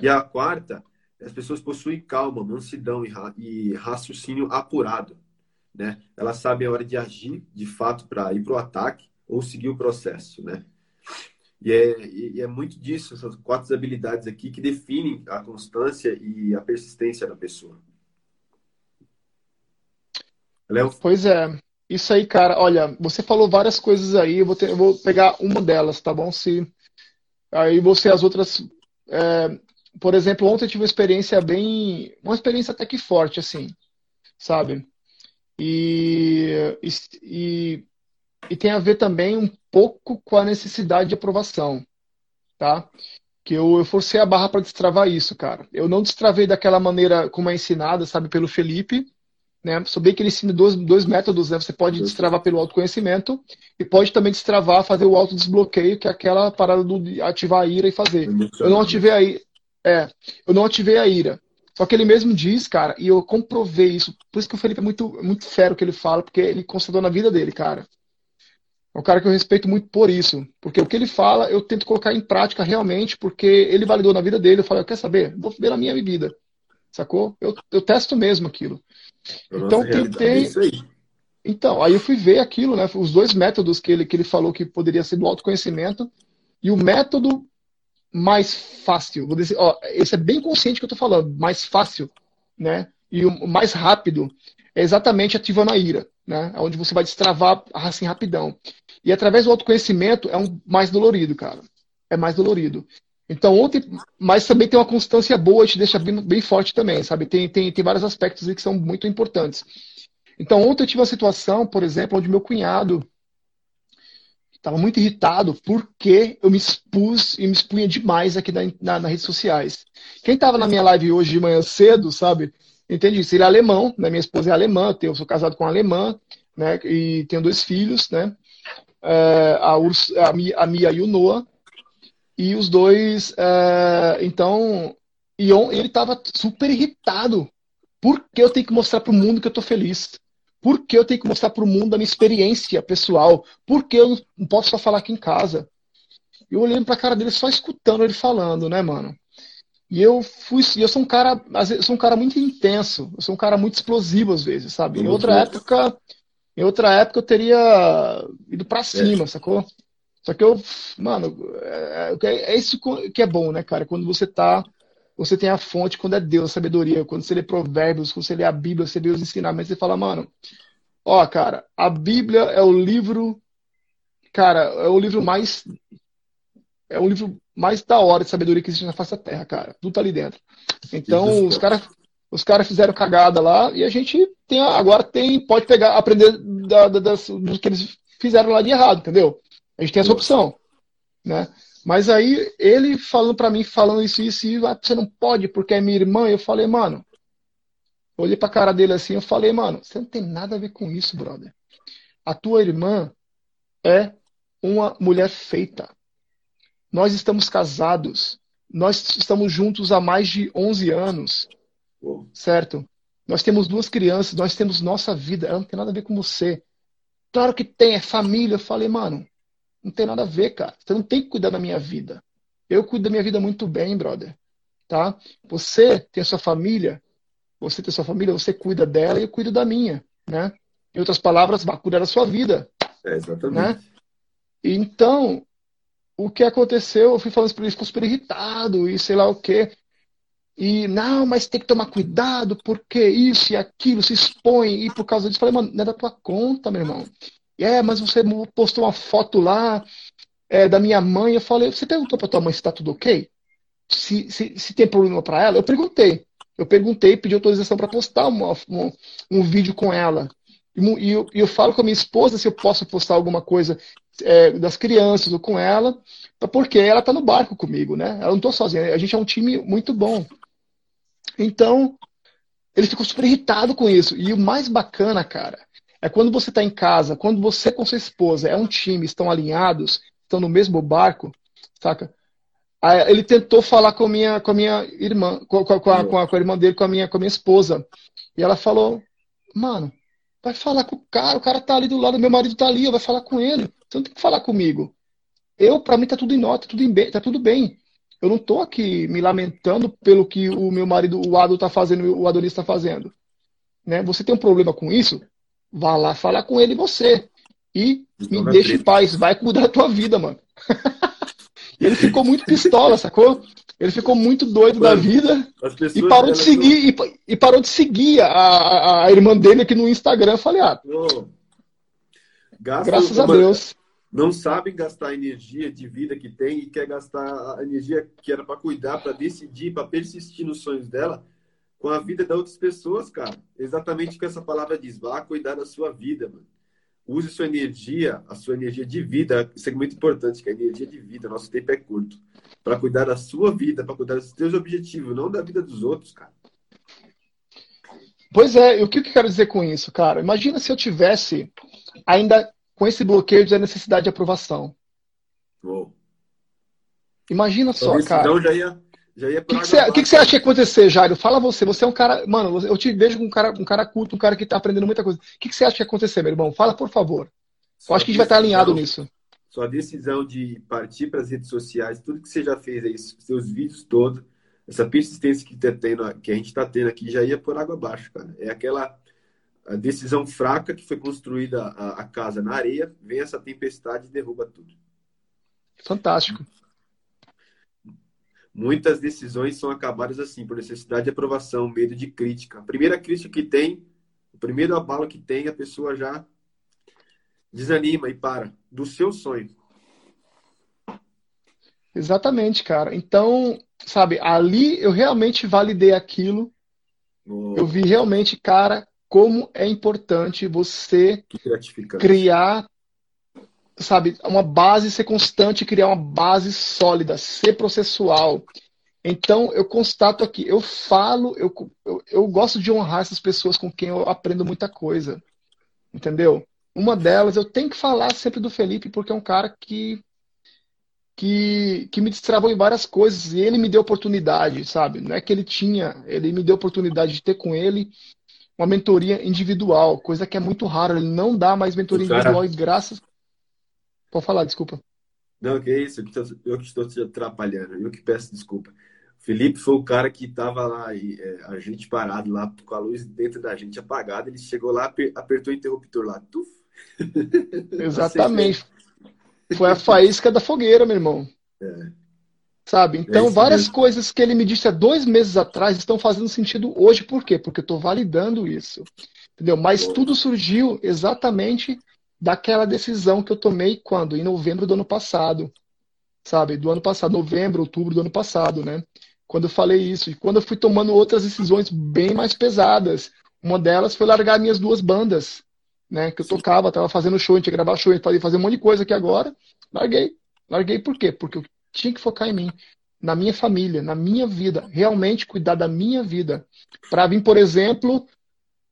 E a quarta, as pessoas possuem calma, mansidão e, ra e raciocínio apurado. Né? Elas sabem a hora de agir, de fato, para ir para o ataque ou seguir o processo. Né? E é, e é muito disso, essas quatro habilidades aqui que definem a constância e a persistência da pessoa. Léo? Pois é. Isso aí, cara. Olha, você falou várias coisas aí. Eu vou, ter, eu vou pegar uma delas, tá bom? Se aí você as outras. É, por exemplo, ontem eu tive uma experiência bem, uma experiência até que forte, assim, sabe? E, e, e tem a ver também um pouco com a necessidade de aprovação, tá? Que eu, eu forcei a barra para destravar isso, cara. Eu não destravei daquela maneira como é ensinada, sabe, pelo Felipe, né? Souber que ele ensina dois, dois métodos, né? Você pode destravar pelo autoconhecimento e pode também destravar, fazer o autodesbloqueio, que é aquela parada de ativar a ira e fazer. Eu não ativei a ira. É, eu não ativei a ira. Só que ele mesmo diz, cara, e eu comprovei isso. Por isso que o Felipe é muito, muito fero que ele fala, porque ele constatou na vida dele, cara. É um cara que eu respeito muito por isso. Porque o que ele fala, eu tento colocar em prática realmente, porque ele validou na vida dele. Eu falei, quer saber? Vou ver na minha vida. Sacou? Eu, eu testo mesmo aquilo. então, tentei. É aí. Então, aí eu fui ver aquilo, né? Os dois métodos que ele, que ele falou que poderia ser do autoconhecimento. E o método mais fácil, vou dizer, ó, esse é bem consciente que eu tô falando, mais fácil, né? E o mais rápido é exatamente ativando a ira, né? Onde você vai destravar assim rapidão. E através do autoconhecimento é um mais dolorido, cara. É mais dolorido. Então, ontem, mas também tem uma constância boa, te deixa bem, bem forte também, sabe? Tem, tem, tem vários aspectos que são muito importantes. Então, ontem eu tive uma situação, por exemplo, onde meu cunhado estava muito irritado porque eu me expus e me expunha demais aqui na, na, nas redes sociais. Quem estava na minha live hoje de manhã cedo, sabe? Entende isso? Ele é alemão, né? Minha esposa é alemã, eu sou casado com uma alemã, né? E tenho dois filhos, né? É, a, Urs, a, Mia, a, Mia, e o Noah. E os dois, é, então, e ele estava super irritado. Por que eu tenho que mostrar para o mundo que eu estou feliz? Por que eu tenho que mostrar para o mundo a minha experiência pessoal? Por que eu não posso só falar aqui em casa? Eu olhando para a cara dele, só escutando ele falando, né, mano? E eu fui, eu sou um cara, eu sou um cara muito intenso, eu sou um cara muito explosivo às vezes, sabe? Em outra época, em outra época eu teria ido para cima, é. sacou? Só que eu, mano, é, é, é, isso que é bom, né, cara? Quando você tá, você tem a fonte, quando é Deus, a sabedoria, quando você lê provérbios, quando você lê a Bíblia, você vê os ensinamentos, você fala, mano, ó, cara, a Bíblia é o livro, cara, é o livro mais, é o livro mais da hora de sabedoria que existe na face da terra, cara. Tudo tá ali dentro. Então, os caras os caras fizeram cagada lá e a gente tem agora tem pode pegar aprender da, da, das, do que eles fizeram lá de errado, entendeu? A gente tem essa opção, né? Mas aí ele falando para mim, falando isso isso e ah, você não pode porque é minha irmã. Eu falei, mano, olhei pra cara dele assim, eu falei, mano, você não tem nada a ver com isso, brother. A tua irmã é uma mulher feita. Nós estamos casados. Nós estamos juntos há mais de 11 anos. Certo? Nós temos duas crianças, nós temos nossa vida, ela não tem nada a ver com você. Claro que tem, é família. Eu falei, mano, não tem nada a ver, cara. Você não tem que cuidar da minha vida. Eu cuido da minha vida muito bem, brother. Tá? Você tem a sua família, você tem a sua família, você cuida dela e eu cuido da minha, né? Em outras palavras, vai cuidar da sua vida. É, exatamente. Né? Então, o que aconteceu, eu fui falando isso para ele, ficou super irritado e sei lá o quê. E, não, mas tem que tomar cuidado, porque isso e aquilo se expõe, e por causa disso, falei, mano, não é da tua conta, meu irmão. E é, mas você postou uma foto lá é, da minha mãe, eu falei, você perguntou pra tua mãe se tá tudo ok? Se, se, se tem problema para ela? Eu perguntei. Eu perguntei, pedi autorização para postar uma, um, um vídeo com ela. E eu, eu, falo com a minha esposa se eu posso postar alguma coisa é, das crianças ou com ela, porque ela está no barco comigo, né? Ela não estou sozinha. A gente é um time muito bom. Então, ele ficou super irritado com isso. E o mais bacana, cara, é quando você está em casa, quando você com sua esposa é um time, estão alinhados, estão no mesmo barco, saca? Aí ele tentou falar com a minha, com a minha irmã, com, com, com, a, com, a, com a irmã dele, com a minha, com a minha esposa. E ela falou, mano, Vai falar com o cara, o cara tá ali do lado, meu marido tá ali, vai falar com ele. Você não tem que falar comigo. Eu, para mim, tá tudo em nota, tudo em tá tudo bem. Eu não tô aqui me lamentando pelo que o meu marido, o Ado, tá fazendo, o Adonis tá fazendo. Né? Você tem um problema com isso? Vá lá falar com ele você. E me deixe em paz. Vai cuidar da tua vida, mano. ele ficou muito pistola, sacou? Ele ficou muito doido Mano, da vida e parou de seguir não... e, parou de seguir a, a, a, irmã dele aqui no Instagram. Eu falei, ah, graças a Deus. Não sabem gastar a energia de vida que tem e quer gastar a energia que era para cuidar, para decidir, para persistir nos sonhos dela com a vida de outras pessoas, cara. Exatamente o que essa palavra diz. Vá cuidar da sua vida, mano. Use sua energia, a sua energia de vida. Isso é muito importante, que a energia de vida. Nosso tempo é curto para cuidar da sua vida, para cuidar dos seus objetivos, não da vida dos outros, cara. Pois é, o que eu quero dizer com isso, cara? Imagina se eu tivesse ainda com esse bloqueio de necessidade de aprovação. Uou. Imagina só, cara. Então já ia, já ia O que, que, você, acha que ia acontecer, Jairo? Fala você. Você é um cara. Mano, eu te vejo como um cara, um cara culto, um cara que tá aprendendo muita coisa. O que, que você acha que ia acontecer, meu irmão? Fala, por favor. Eu acho que a gente vai estar alinhado nisso sua decisão de partir para as redes sociais, tudo que você já fez aí, seus vídeos todos, essa persistência que, tá tendo, que a gente está tendo aqui já ia por água abaixo, cara. É aquela decisão fraca que foi construída a, a, casa na areia, vem essa tempestade e derruba tudo. Fantástico. Muitas decisões são acabadas assim, por necessidade de aprovação, medo de crítica. A primeira crítica que tem, o primeiro abalo que tem, a pessoa já desanima e para do seu sonho. Exatamente, cara. Então, sabe, ali eu realmente validei aquilo. Oh. Eu vi realmente, cara, como é importante você criar, sabe, uma base, ser constante, criar uma base sólida, ser processual. Então, eu constato aqui, eu falo, eu, eu, eu gosto de honrar essas pessoas com quem eu aprendo muita coisa. Entendeu? Uma delas, eu tenho que falar sempre do Felipe, porque é um cara que, que, que me destravou em várias coisas e ele me deu oportunidade, sabe? Não é que ele tinha, ele me deu oportunidade de ter com ele uma mentoria individual, coisa que é muito rara. Ele não dá mais mentoria cara... individual e graças. Pode falar, desculpa. Não, que é isso, eu que estou te atrapalhando, eu que peço desculpa. Felipe foi o cara que estava lá, e, é, a gente parado lá com a luz dentro da gente apagada. Ele chegou lá, apertou o interruptor lá, tuf, Exatamente. Foi a faísca da fogueira, meu irmão. É. Sabe? Então, é várias mesmo. coisas que ele me disse há dois meses atrás estão fazendo sentido hoje. Por quê? Porque eu estou validando isso. Entendeu? Mas tudo surgiu exatamente daquela decisão que eu tomei quando? Em novembro do ano passado. Sabe? Do ano passado, novembro, outubro do ano passado, né? Quando eu falei isso. E quando eu fui tomando outras decisões bem mais pesadas. Uma delas foi largar minhas duas bandas né? Que eu tocava, tava fazendo show, a gente ia gravar show, a gente ia fazer um monte de coisa aqui agora. Larguei. Larguei por quê? Porque eu tinha que focar em mim, na minha família, na minha vida, realmente cuidar da minha vida. Para vir, por exemplo,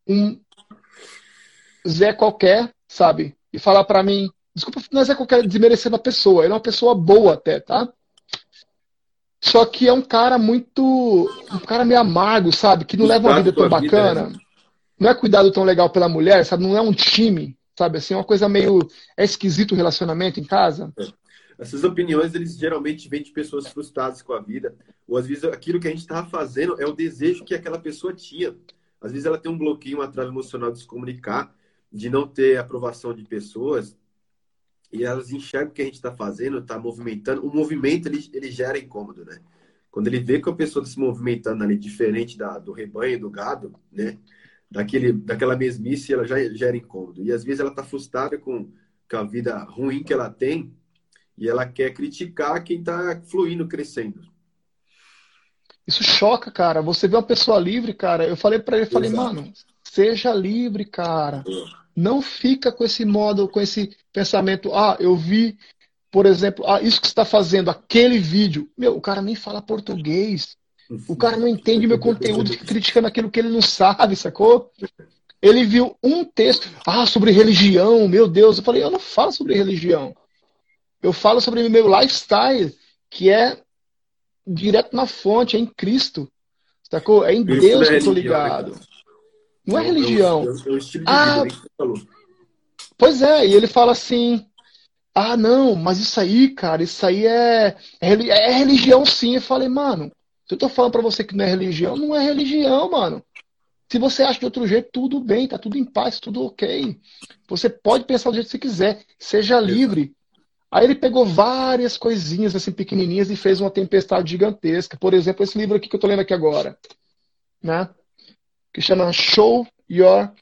um Zé qualquer, sabe? E falar para mim, desculpa, não é Zé qualquer desmerecendo a pessoa, ele é uma pessoa boa até, tá? Só que é um cara muito. Um cara meio amargo, sabe? Que não leva uma vida tão bacana. Vida, não é cuidado tão legal pela mulher, sabe? Não é um time, sabe? Assim, é uma coisa meio. É esquisito o relacionamento em casa. É. Essas opiniões, eles geralmente vêm de pessoas frustradas com a vida. Ou às vezes aquilo que a gente estava fazendo é o desejo que aquela pessoa tinha. Às vezes ela tem um bloqueio, uma trava emocional de se comunicar, de não ter aprovação de pessoas. e elas enxergam o que a gente está fazendo, está movimentando. O movimento ele, ele gera incômodo, né? Quando ele vê que a pessoa está se movimentando ali diferente da, do rebanho, do gado, né? Daquele, daquela mesmice, ela já gera incômodo. E às vezes ela está frustrada com, com a vida ruim que ela tem e ela quer criticar quem está fluindo, crescendo. Isso choca, cara. Você vê uma pessoa livre, cara. Eu falei para ele, falei, Exato. mano, seja livre, cara. É. Não fica com esse modo, com esse pensamento, ah, eu vi, por exemplo, ah, isso que você está fazendo, aquele vídeo. Meu, o cara nem fala português. O cara não entende meu conteúdo, fica criticando aquilo que ele não sabe, sacou? Ele viu um texto, ah, sobre religião, meu Deus. Eu falei, eu não falo sobre religião. Eu falo sobre meu lifestyle, que é direto na fonte, é em Cristo. Sacou? É em Deus que eu tô ligado. Não é religião. É o, estilo de ah, vida, falou. Pois é, e ele fala assim: ah, não, mas isso aí, cara, isso aí é, é, é religião sim. Eu falei, mano, se eu tô falando pra você que não é religião, não é religião, mano. Se você acha de outro jeito, tudo bem, tá tudo em paz, tudo ok. Você pode pensar do jeito que você quiser, seja livre. Aí ele pegou várias coisinhas assim pequenininhas e fez uma tempestade gigantesca. Por exemplo, esse livro aqui que eu tô lendo aqui agora, né? que chama Show Your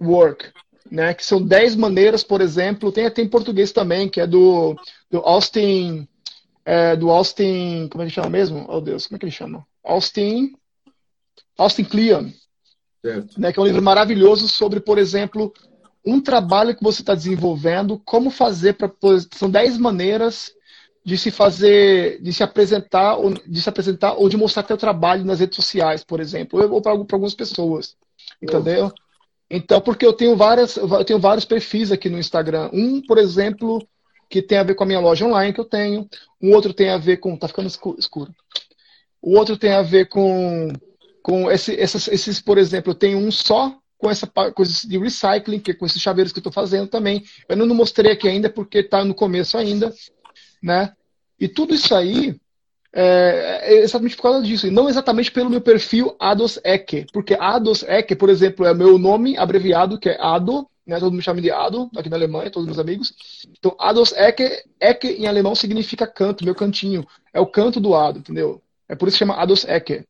Work, né? Que são 10 maneiras, por exemplo, tem até em português também, que é do, do Austin, é, do Austin, como é que chama mesmo? Oh Deus, como é que ele chama? Austin, Austin Kleon, né? Que é um livro maravilhoso sobre, por exemplo, um trabalho que você está desenvolvendo, como fazer para são 10 maneiras de se fazer, de se apresentar, ou, de se apresentar ou de mostrar teu trabalho nas redes sociais, por exemplo, ou para algumas pessoas, entendeu? Então, porque eu tenho várias, eu tenho vários perfis aqui no Instagram. Um, por exemplo, que tem a ver com a minha loja online que eu tenho. Um outro tem a ver com, tá ficando escuro. O outro tem a ver com, com esse, esses, por exemplo, eu tenho um só com essa coisa de recycling, que é com esses chaveiros que eu estou fazendo também. Eu não mostrei aqui ainda porque está no começo ainda né? E tudo isso aí é, é, exatamente por causa disso, e não exatamente pelo meu perfil Ados Ecke, porque Ados Ecke, por exemplo, é meu nome abreviado, que é Ado, né? todo mundo me chama de Ado, aqui na Alemanha, todos meus amigos. Então, Ados Ecke, Ecke em alemão significa canto, meu cantinho, é o canto do Ado, entendeu? É por isso que chama Ados Ecke.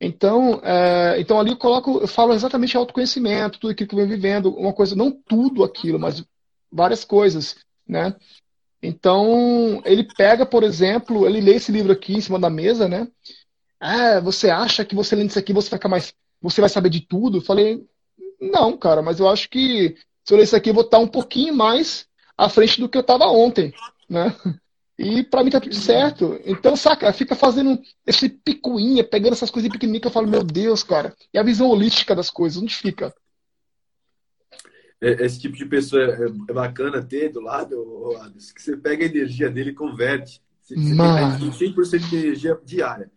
Então, é, então ali eu coloco, eu falo exatamente autoconhecimento, tudo aquilo que eu venho vivendo, uma coisa, não tudo aquilo, mas várias coisas, né? Então, ele pega, por exemplo, ele lê esse livro aqui em cima da mesa, né? Ah, você acha que você lendo isso aqui você vai mais. Você vai saber de tudo? Eu falei, não, cara, mas eu acho que se eu ler isso aqui, eu vou estar um pouquinho mais à frente do que eu estava ontem, né? E para mim tá tudo certo. Então, saca, fica fazendo esse picuinha, pegando essas coisas pequenininhas que eu falo, meu Deus, cara. E a visão holística das coisas, onde fica? É, esse tipo de pessoa é, é bacana ter do lado, que você pega a energia dele e converte. Você, você tem 100% de energia diária.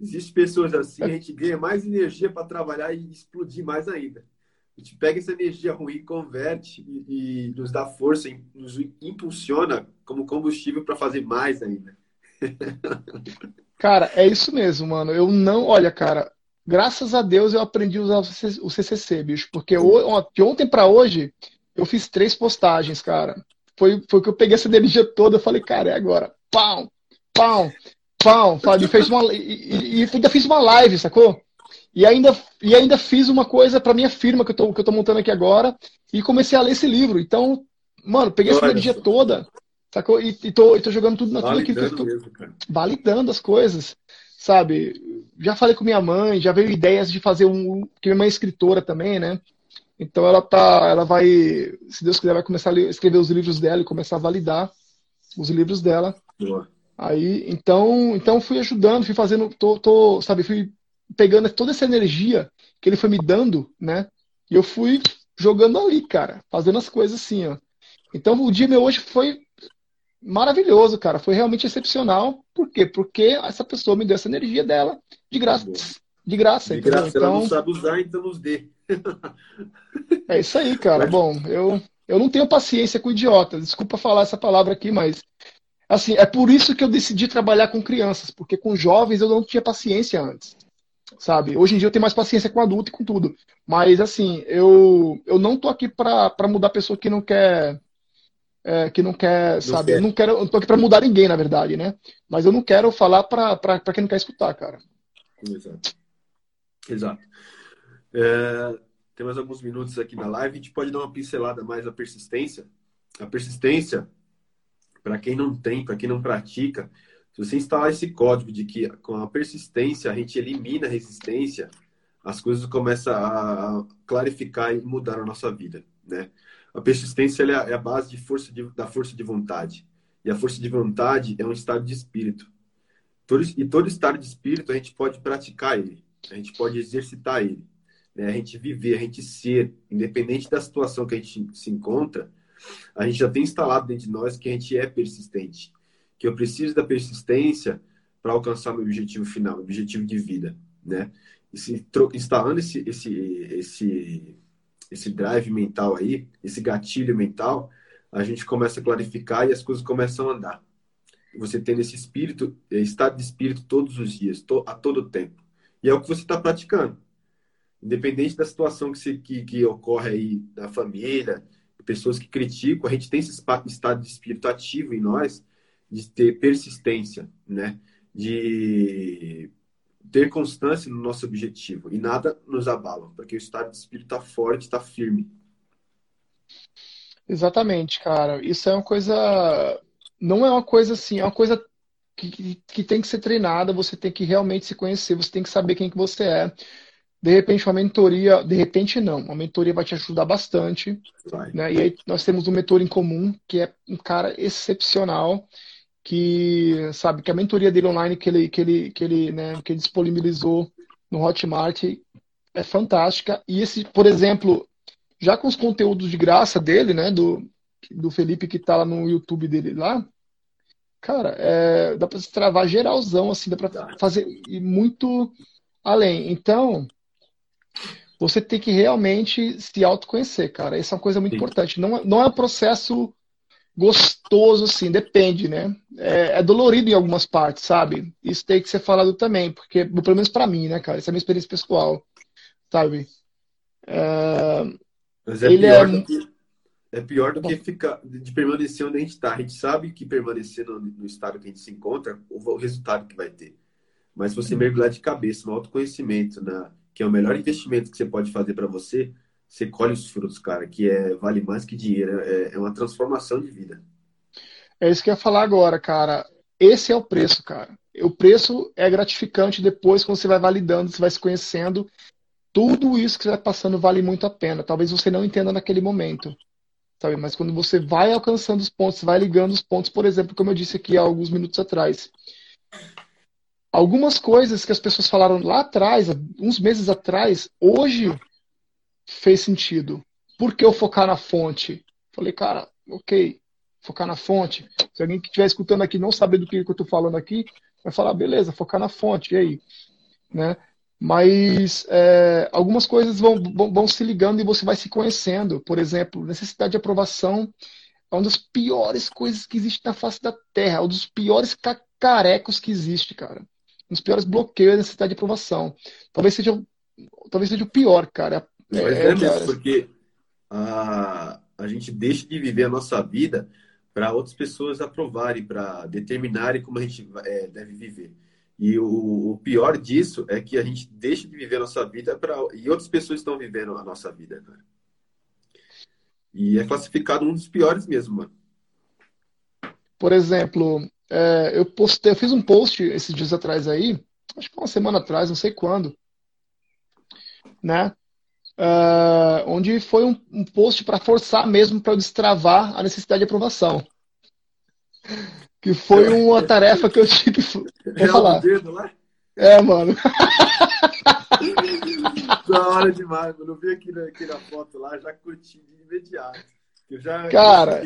Existem pessoas assim, a gente ganha mais energia para trabalhar e explodir mais ainda. A gente pega essa energia ruim, converte e, e nos dá força, nos impulsiona como combustível para fazer mais ainda. Cara, é isso mesmo, mano. Eu não. Olha, cara, graças a Deus eu aprendi a usar o CCC, bicho. Porque de ontem para hoje eu fiz três postagens, cara. Foi, foi que eu peguei essa energia toda. Eu falei, cara, é agora. Pau, pau, pau. E, fez uma, e, e ainda fiz uma live, sacou? E ainda, e ainda fiz uma coisa para minha firma que eu, tô, que eu tô montando aqui agora. E comecei a ler esse livro. Então, mano, peguei Olha, essa energia toda. Sacou? E, e, tô, e tô jogando tudo na tudo aquilo que eu tô mesmo, validando as coisas sabe? Já falei com minha mãe, já veio ideias de fazer um. Porque minha mãe é escritora também, né? Então ela tá, ela vai, se Deus quiser, vai começar a escrever os livros dela e começar a validar os livros dela. Boa. Aí, então, então fui ajudando, fui fazendo, tô, tô, sabe, fui pegando toda essa energia que ele foi me dando, né? E eu fui jogando ali, cara, fazendo as coisas assim, ó. Então o dia meu hoje foi maravilhoso, cara. Foi realmente excepcional. Por quê? Porque essa pessoa me deu essa energia dela de graça. De graça, de graça então, ela não sabe usar, então nos dê. é isso aí, cara. Bom, eu, eu não tenho paciência com idiotas. Desculpa falar essa palavra aqui, mas assim, é por isso que eu decidi trabalhar com crianças, porque com jovens eu não tinha paciência antes. Sabe? Hoje em dia eu tenho mais paciência com adulto e com tudo. Mas assim, eu, eu não tô aqui para mudar a pessoa que não quer é, que não quer, sabe? Eu não quero, eu tô aqui para mudar ninguém, na verdade, né? Mas eu não quero falar para quem não quer escutar, cara. Exato. Exato. É, tem mais alguns minutos aqui na live. A gente pode dar uma pincelada mais na persistência. A persistência, para quem não tem, para quem não pratica, se você instalar esse código de que com a persistência a gente elimina a resistência, as coisas começam a clarificar e mudar a nossa vida, né? A persistência é a base de força de, da força de vontade. E a força de vontade é um estado de espírito. Todo, e todo estado de espírito a gente pode praticar ele, a gente pode exercitar ele. Né? A gente viver, a gente ser, independente da situação que a gente se encontra, a gente já tem instalado dentro de nós que a gente é persistente. Que eu preciso da persistência para alcançar meu objetivo final, objetivo de vida. Né? E se, instalando esse, esse, esse esse drive mental aí, esse gatilho mental, a gente começa a clarificar e as coisas começam a andar. Você tem esse espírito, é, estado de espírito todos os dias, a todo tempo. E é o que você está praticando. Independente da situação que, se, que, que ocorre aí na família, pessoas que criticam, a gente tem esse estado de espírito ativo em nós, de ter persistência, né? De ter constância no nosso objetivo e nada nos abala, porque o estado de espírito está forte, está firme. Exatamente, cara. Isso é uma coisa. Não é uma coisa assim, é uma coisa que, que, tem que ser treinada, você tem que realmente se conhecer, você tem que saber quem que você é. De repente, uma mentoria, de repente não, uma mentoria vai te ajudar bastante. Né? E aí nós temos um mentor em comum, que é um cara excepcional que sabe que a mentoria dele online que ele que ele que ele né, que ele disponibilizou no Hotmart é fantástica. E esse por exemplo já com os conteúdos de graça dele né do do Felipe que tá lá no YouTube dele lá cara é, dá para se travar geralzão assim dá para fazer e muito além. Então você tem que realmente se autoconhecer cara. Essa é uma coisa muito Sim. importante. Não é, não é um processo gostoso, assim, depende, né? É, é, dolorido em algumas partes, sabe? Isso tem que ser falado também, porque, pelo menos para mim, né, cara? Essa é a minha experiência pessoal, sabe? É... Mas é Ele pior, é... Do que, é pior do que ficar, de permanecer onde a gente está. A gente sabe que permanecer no, no, estado que a gente se encontra, o, o resultado que vai ter. Mas se você uhum. mergulhar de cabeça no autoconhecimento, na, que é o melhor investimento que você pode fazer para você, você colhe os frutos, cara, que é, vale mais que dinheiro, é, é uma transformação de vida. É isso que eu ia falar agora, cara. Esse é o preço, cara. O preço é gratificante depois, quando você vai validando, você vai se conhecendo. Tudo isso que você vai passando vale muito a pena. Talvez você não entenda naquele momento, sabe? Mas quando você vai alcançando os pontos, vai ligando os pontos, por exemplo, como eu disse aqui há alguns minutos atrás. Algumas coisas que as pessoas falaram lá atrás, uns meses atrás, hoje fez sentido. Por que eu focar na fonte? Falei, cara, ok, focar na fonte. Se alguém que estiver escutando aqui não saber do que, que eu estou falando aqui, vai falar, beleza, focar na fonte, e aí? Né? Mas é, algumas coisas vão, vão, vão, se ligando e você vai se conhecendo. Por exemplo, necessidade de aprovação é uma das piores coisas que existe na face da Terra, é um dos piores cacarecos que existe, cara. Um dos piores bloqueios é necessidade de aprovação. Talvez seja, talvez seja o pior, cara. Mas é, é mesmo, porque a, a gente deixa de viver a nossa vida para outras pessoas aprovarem, para determinarem como a gente é, deve viver. E o, o, pior disso é que a gente deixa de viver a nossa vida para e outras pessoas estão vivendo a nossa vida, cara. E é classificado um dos piores mesmo, mano. Por exemplo, é, eu postei, eu fiz um post esses dias atrás aí, acho que uma semana atrás, não sei quando, né? Uh, onde foi um, um post para forçar mesmo para eu destravar a necessidade de aprovação. Que foi uma tarefa que eu tive. Vou falar. Dedo lá? É, mano. da hora demais, mano. Eu vi aqui na, aqui na foto lá, já curti de imediato. Eu já, cara,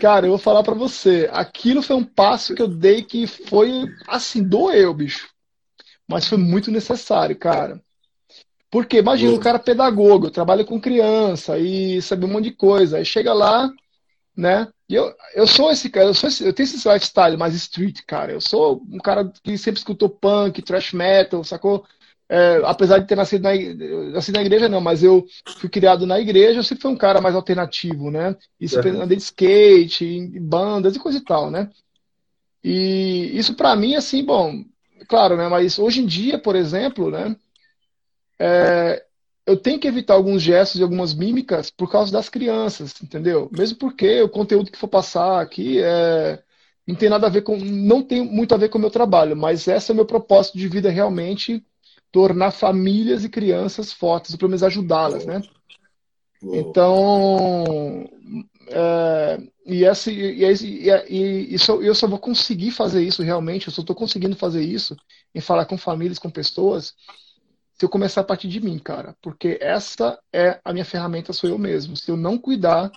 cara, eu vou falar para você. Aquilo foi um passo que eu dei que foi assim, doeu, bicho. Mas foi muito necessário, cara. Porque imagina, o cara é pedagogo, trabalha com criança e sabe um monte de coisa. Aí chega lá, né? E eu, eu sou esse cara, eu, sou esse, eu tenho esse lifestyle mais street, cara. Eu sou um cara que sempre escutou punk, thrash metal, sacou? é, apesar de ter nascido na, nascido na igreja, não, mas eu fui criado na igreja, eu sempre fui um cara mais alternativo, né? Isso é. andei de skate, em bandas e coisa e tal, né? E isso para mim, assim, bom, claro, né? Mas hoje em dia, por exemplo, né? É, eu tenho que evitar alguns gestos e algumas mímicas por causa das crianças, entendeu? Mesmo porque o conteúdo que for passar aqui é, não tem nada a ver com, não tem muito a ver com o meu trabalho, mas esse é o meu propósito de vida realmente tornar famílias e crianças fortes, pelo menos ajudá-las, né? Então, é, e, esse, e, e isso, eu só vou conseguir fazer isso realmente, eu só estou conseguindo fazer isso em falar com famílias, com pessoas, se eu começar a partir de mim, cara. Porque essa é a minha ferramenta, sou eu mesmo. Se eu não cuidar,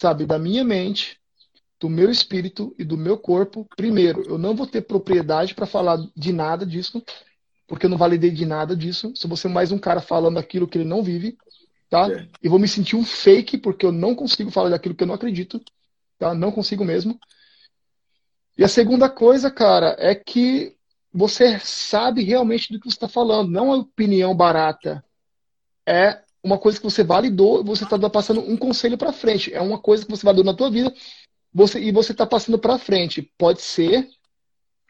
sabe, da minha mente, do meu espírito e do meu corpo, primeiro, eu não vou ter propriedade para falar de nada disso, porque eu não validei de nada disso. Se você mais um cara falando aquilo que ele não vive, tá? É. E vou me sentir um fake porque eu não consigo falar daquilo que eu não acredito, tá? Não consigo mesmo. E a segunda coisa, cara, é que você sabe realmente do que você está falando, não é opinião barata. É uma coisa que você validou e você está passando um conselho para frente. É uma coisa que você validou na tua vida você, e você está passando para frente. Pode ser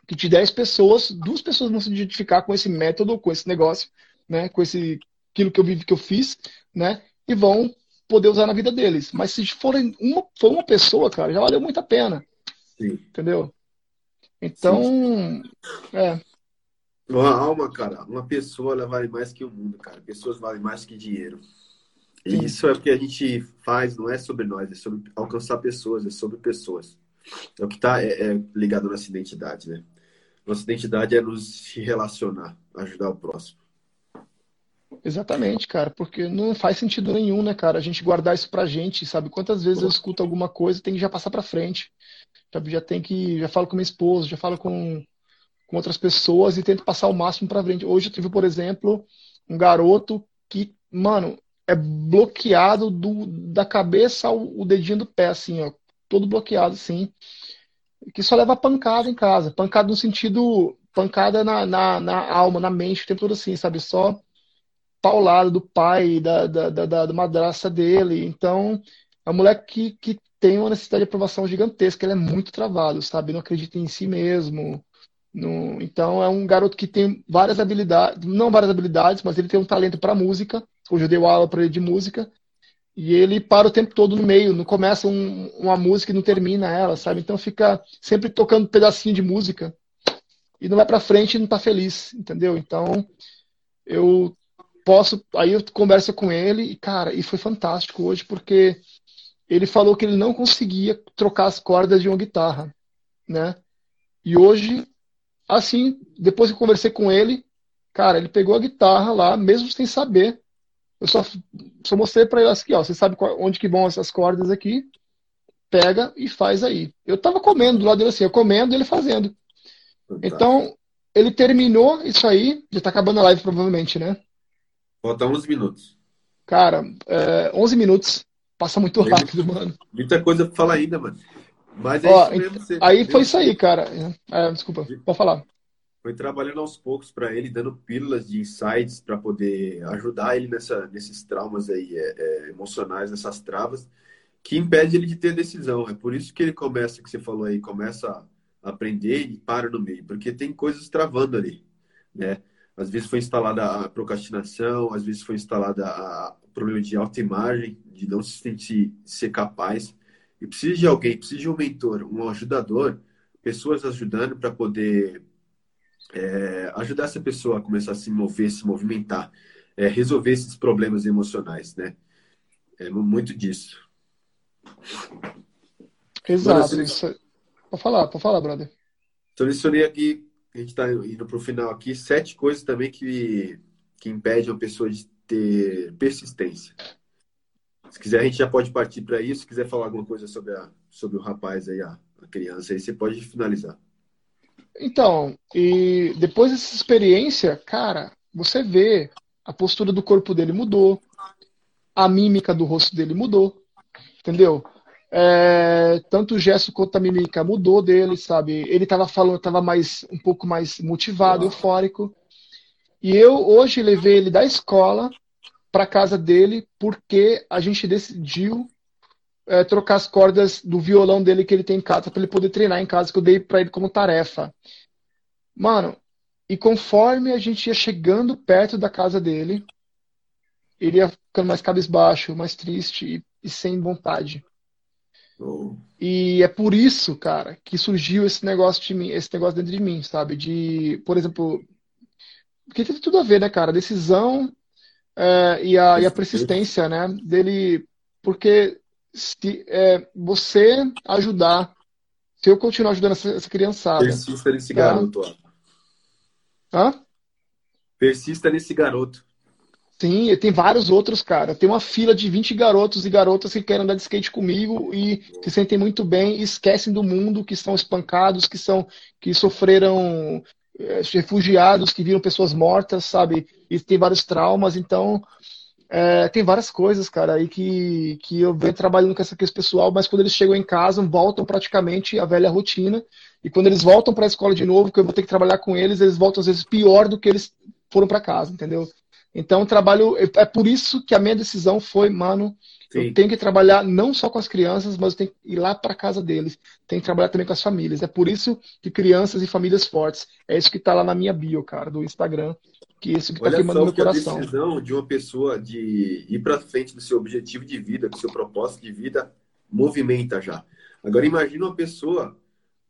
que de 10 pessoas, duas pessoas vão se identificar com esse método, com esse negócio, né, com esse aquilo que eu vivi, que eu fiz, né, e vão poder usar na vida deles. Mas se forem uma, for uma pessoa, cara, já valeu muito a pena. Sim. Entendeu? Então, é. Uma alma, cara, uma pessoa ela vale mais que o mundo, cara. Pessoas valem mais que dinheiro. E isso é o que a gente faz, não é sobre nós, é sobre alcançar pessoas, é sobre pessoas. É o que está é, é ligado à nossa identidade, né? Nossa identidade é nos relacionar, ajudar o próximo. Exatamente, cara, porque não faz sentido nenhum, né, cara, a gente guardar isso pra gente, sabe? Quantas vezes eu escuto alguma coisa tem que já passar pra frente. Já, já tem que. Já falo com minha esposa, já falo com, com outras pessoas e tento passar o máximo pra frente. Hoje eu tive, por exemplo, um garoto que, mano, é bloqueado do, da cabeça ao o dedinho do pé, assim, ó. Todo bloqueado, assim que só leva pancada em casa. Pancada no sentido. Pancada na, na, na alma, na mente, o tempo todo assim, sabe? Só paulado do pai, da, da, da, da madraça dele. Então, é um moleque que, que tem uma necessidade de aprovação gigantesca. Ele é muito travado, sabe? Não acredita em si mesmo. Então, é um garoto que tem várias habilidades, não várias habilidades, mas ele tem um talento para música. Hoje eu dei aula para ele de música. E ele para o tempo todo no meio, não começa um, uma música e não termina ela, sabe? Então fica sempre tocando um pedacinho de música e não vai para frente e não tá feliz, entendeu? Então eu posso, aí eu converso com ele e cara, e foi fantástico hoje porque ele falou que ele não conseguia trocar as cordas de uma guitarra, né? E hoje, assim, depois que eu conversei com ele, cara, ele pegou a guitarra lá, mesmo sem saber, eu só, só mostrei para ele assim, ó, você sabe onde que vão essas cordas aqui? Pega e faz aí. Eu tava comendo do lado dele assim, eu comendo e ele fazendo. Então, ele terminou isso aí, já tá acabando a live provavelmente, né? Falta 11 minutos. Cara, é, 11 minutos. Passa muito rápido, mano. Muita coisa pra falar ainda, mano. Mas é Ó, mesmo, você... Aí foi isso aí, cara. É, desculpa, pode falar foi trabalhando aos poucos para ele, dando pílulas de insights para poder ajudar ele nessa, nesses traumas aí é, é, emocionais, nessas travas, que impede ele de ter decisão. É por isso que ele começa, que você falou aí, começa a aprender e para no meio, porque tem coisas travando ali, né? Às vezes foi instalada a procrastinação, às vezes foi instalada o problema de autoimagem, de não se sentir ser capaz. E precisa de alguém, precisa de um mentor, um ajudador, pessoas ajudando para poder é, ajudar essa pessoa a começar a se mover, se movimentar, é, resolver esses problemas emocionais, né? É muito disso. Exato. Mano, Pode falar, pode falar, brother. Selecionei aqui, a gente está indo para o final aqui, sete coisas também que, que impedem a pessoa de ter persistência. Se quiser, a gente já pode partir para isso. Se quiser falar alguma coisa sobre, a, sobre o rapaz aí, a, a criança aí, você pode finalizar. Então, e depois dessa experiência, cara, você vê a postura do corpo dele mudou, a mímica do rosto dele mudou, entendeu? É, tanto o gesto quanto a mímica mudou dele, sabe? Ele tava falando, tava mais um pouco mais motivado, eufórico. E eu hoje levei ele da escola para casa dele porque a gente decidiu é, trocar as cordas do violão dele que ele tem em casa para ele poder treinar em casa que eu dei para ele como tarefa. Mano, e conforme a gente ia chegando perto da casa dele, ele ia ficando mais cabisbaixo, mais triste e, e sem vontade. Oh. E é por isso, cara, que surgiu esse negócio de mim, esse negócio dentro de mim, sabe? De, por exemplo, porque tem tudo a ver, né, cara? A decisão é, e, a, e a persistência, né? Dele. Porque se é, você ajudar, se eu continuar ajudando essa, essa criançada. Persista nesse tá? garoto, ó. Hã? Persista nesse garoto. Sim, tem vários outros, cara. Tem uma fila de 20 garotos e garotas que querem andar de skate comigo e se sentem muito bem e esquecem do mundo, que são espancados, que são que sofreram é, refugiados que viram pessoas mortas, sabe? E tem vários traumas, então é, tem várias coisas, cara, aí que, que eu venho trabalhando com essa, com esse pessoal, mas quando eles chegam em casa, voltam praticamente à velha rotina. E quando eles voltam para a escola de novo, que eu vou ter que trabalhar com eles, eles voltam às vezes pior do que eles foram para casa, entendeu? Então, trabalho. É por isso que a minha decisão foi, mano, Sim. Eu tenho que trabalhar não só com as crianças, mas eu tenho que ir lá para casa deles. Tenho que trabalhar também com as famílias. É por isso que crianças e famílias fortes. É isso que está lá na minha bio, cara, do Instagram. Que isso que está queimando meu coração. A decisão de uma pessoa de ir para frente do seu objetivo de vida, do seu propósito de vida, movimenta já. Agora imagine uma pessoa,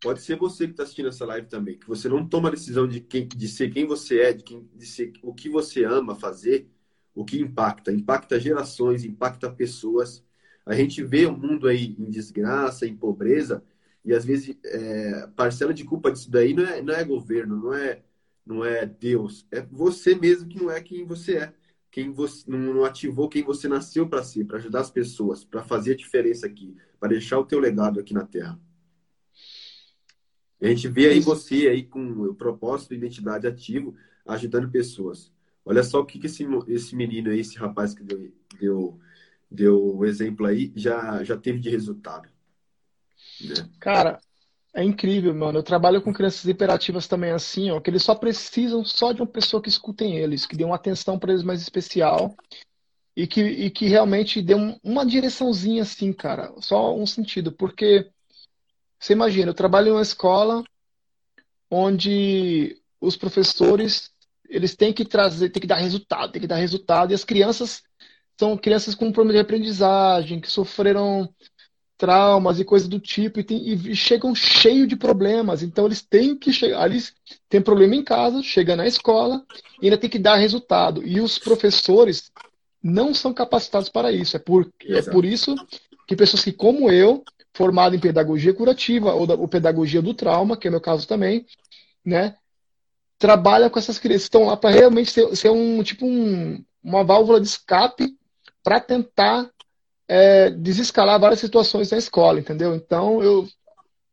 pode ser você que está assistindo essa live também, que você não toma a decisão de, quem, de ser quem você é, de, quem, de ser o que você ama fazer o que impacta? Impacta gerações, impacta pessoas. A gente vê o mundo aí em desgraça, em pobreza, e às vezes é, parcela de culpa disso daí não é, não é governo, não é, não é Deus, é você mesmo que não é quem você é. Quem você não ativou quem você nasceu para ser, para ajudar as pessoas, para fazer a diferença aqui, para deixar o teu legado aqui na Terra. A gente vê aí você aí com o propósito e identidade ativo, ajudando pessoas. Olha só o que, que esse, esse menino aí, esse rapaz que deu, deu, deu o exemplo aí, já, já teve de resultado. Né? Cara, é incrível, mano. Eu trabalho com crianças hiperativas também assim, ó, que eles só precisam só de uma pessoa que escutem eles, que dê uma atenção para eles mais especial e que, e que realmente dê um, uma direçãozinha assim, cara, só um sentido, porque você imagina, eu trabalho em uma escola onde os professores eles têm que trazer, têm que dar resultado, têm que dar resultado. E as crianças são crianças com problema de aprendizagem, que sofreram traumas e coisas do tipo, e, tem, e chegam cheio de problemas. Então eles têm que chegar, eles têm problema em casa, chega na escola e ainda tem que dar resultado. E os professores não são capacitados para isso. É por, é por isso que pessoas que, como eu, formado em pedagogia curativa ou, da, ou pedagogia do trauma, que é meu caso também, né, trabalha com essas crianças, estão lá para realmente ser, ser, um tipo um, uma válvula de escape para tentar é, desescalar várias situações na escola, entendeu? Então eu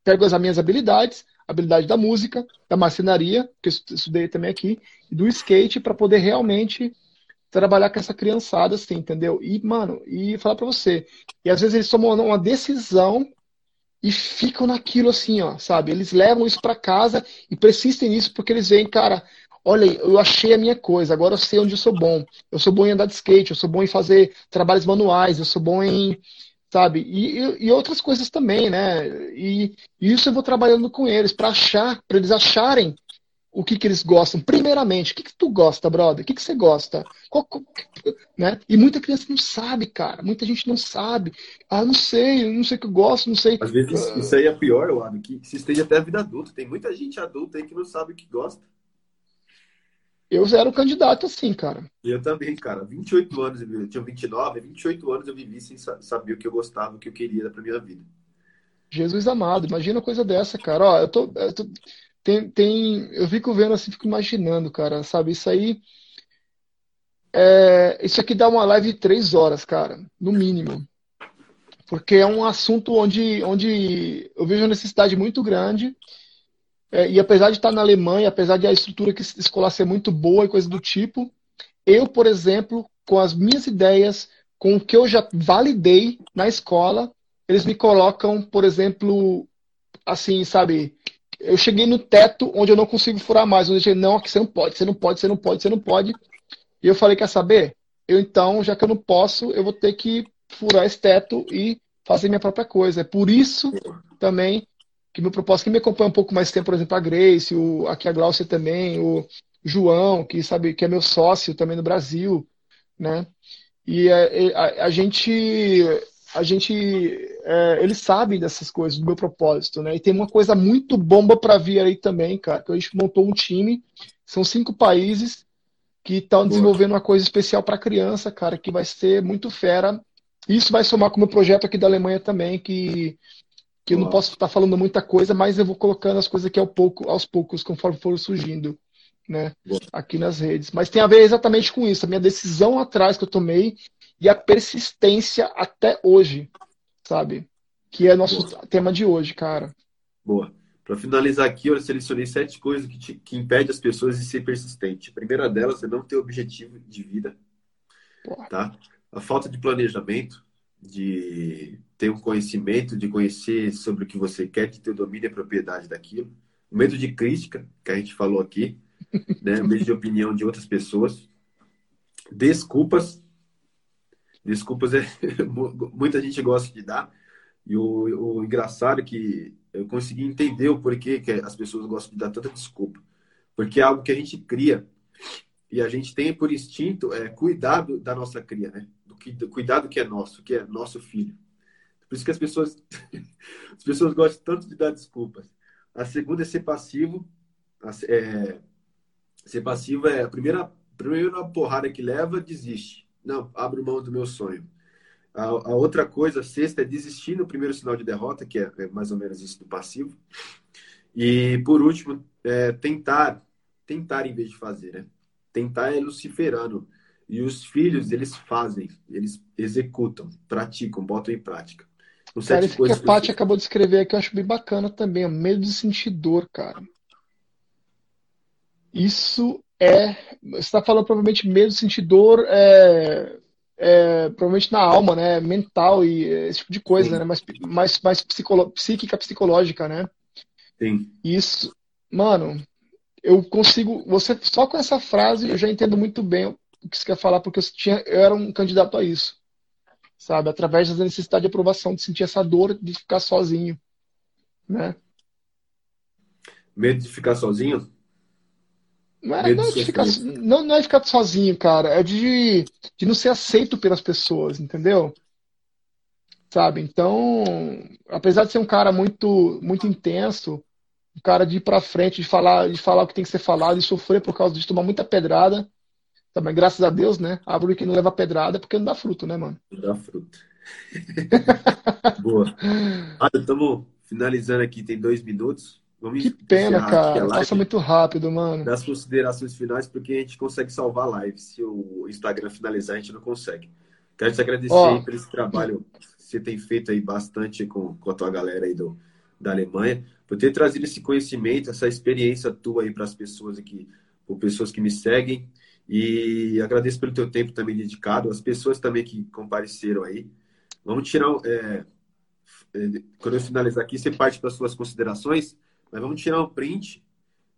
pego as minhas habilidades, habilidade da música, da marcenaria, que eu estudei também aqui, e do skate para poder realmente trabalhar com essa criançada, assim, entendeu? E, mano, e falar para você, e às vezes eles tomam uma decisão e ficam naquilo assim, ó, sabe? Eles levam isso para casa e persistem nisso porque eles veem, cara, olha, eu achei a minha coisa, agora eu sei onde eu sou bom. Eu sou bom em andar de skate, eu sou bom em fazer trabalhos manuais, eu sou bom em, sabe? E, e outras coisas também, né? E, e isso eu vou trabalhando com eles para achar, para eles acharem o que, que eles gostam. Primeiramente, o que, que tu gosta, brother? O que, que você gosta? Qual, né? E muita criança não sabe, cara. Muita gente não sabe. Ah, não sei, não sei o que eu gosto, não sei. Às vezes uh... isso aí é pior, Lado, que se estende até a vida adulta. Tem muita gente adulta aí que não sabe o que gosta. Eu era o candidato assim, cara. Eu também, cara. 28 anos, eu tinha 29, 28 anos eu vivi sem saber o que eu gostava, o que eu queria pra minha vida. Jesus amado, imagina uma coisa dessa, cara. Ó, eu tô, eu tô tem, tem, eu fico vendo assim, fico imaginando, cara, sabe? Isso aí. É, isso aqui dá uma live de três horas, cara, no mínimo. Porque é um assunto onde, onde eu vejo uma necessidade muito grande. É, e apesar de estar na Alemanha, apesar de a estrutura escolar ser muito boa e coisa do tipo, eu, por exemplo, com as minhas ideias, com o que eu já validei na escola, eles me colocam, por exemplo, assim, sabe, eu cheguei no teto onde eu não consigo furar mais. Eu disse, não, aqui você não pode, você não pode, você não pode, você não pode. E eu falei, quer saber? Eu então, já que eu não posso, eu vou ter que furar esse teto e fazer minha própria coisa. É por isso também que meu propósito, quem me acompanha um pouco mais tempo, por exemplo, a Grace, o, aqui a Glaucia também, o João, que sabe que é meu sócio também no Brasil, né? E a, a, a gente, a gente, é, eles sabem dessas coisas, do meu propósito, né? E tem uma coisa muito bomba para vir aí também, cara, que a gente montou um time, são cinco países que estão desenvolvendo uma coisa especial para criança, cara, que vai ser muito fera. Isso vai somar com o meu projeto aqui da Alemanha também, que que eu não posso estar falando muita coisa, mas eu vou colocando as coisas aqui ao pouco, aos poucos, conforme for surgindo, né? Aqui nas redes. Mas tem a ver exatamente com isso, a minha decisão atrás que eu tomei e a persistência até hoje, sabe? Que é nosso Boa. tema de hoje, cara. Boa. Para finalizar aqui, eu selecionei sete coisas que, te, que impedem as pessoas de ser persistente. A primeira delas é não ter objetivo de vida, Boa. tá? A falta de planejamento, de ter um conhecimento, de conhecer sobre o que você quer, de ter domínio e propriedade daquilo. O medo de crítica, que a gente falou aqui, né? o medo de opinião de outras pessoas. Desculpas. Desculpas é muita gente gosta de dar. E o, o engraçado é que eu consegui entender o porquê que as pessoas gostam de dar tanta desculpa. Porque é algo que a gente cria e a gente tem por instinto é, cuidado da nossa cria, né? Do, que, do cuidado que é nosso, que é nosso filho. Por isso que as pessoas, as pessoas gostam tanto de dar desculpas. A segunda é ser passivo. É, ser passivo é a primeira, primeira porrada que leva, desiste. Não, abro mão do meu sonho. A, a, outra coisa, a sexta, é desistir no primeiro sinal de derrota, que é, é mais ou menos isso do passivo. E, por último, é, tentar, tentar em vez de fazer, né? Tentar é luciferano. E os filhos, eles fazem, eles executam, praticam, botam em prática. Cara, isso que a Paty acabou de escrever aqui eu acho bem bacana também. Medo de sentir dor, cara. Isso é. Você está falando provavelmente medo de sentir dor, é, é, provavelmente na alma, né? Mental e esse tipo de coisa, Sim. né? Mais, mais, mais psicolo, psíquica, psicológica, né? Sim. Isso, mano, eu consigo. Você só com essa frase eu já entendo muito bem o que você quer falar, porque eu, tinha, eu era um candidato a isso sabe? Através da necessidade de aprovação, de sentir essa dor de ficar sozinho, né? Medo de ficar sozinho? Não é, não, é de ficar, não, não é ficar sozinho, cara. É de, de não ser aceito pelas pessoas, entendeu? Sabe? Então, apesar de ser um cara muito, muito intenso, um cara de ir pra frente, de falar, de falar o que tem que ser falado, de sofrer por causa de tomar muita pedrada, também, graças a Deus, né? Árvore que não leva pedrada porque não dá fruto, né, mano? Não dá fruto. Boa. Ah, estamos finalizando aqui, tem dois minutos. Vamos que pena, cara. Passa muito rápido, mano. Das considerações finais, porque a gente consegue salvar a live. Se o Instagram finalizar, a gente não consegue. Quero te agradecer oh. por esse trabalho que você tem feito aí bastante com, com a tua galera aí do, da Alemanha, por ter trazido esse conhecimento, essa experiência tua aí para as pessoas aqui, por pessoas que me seguem. E agradeço pelo teu tempo também dedicado, as pessoas também que compareceram aí. Vamos tirar. É, é, quando eu finalizar aqui, você parte para as suas considerações, mas vamos tirar um print.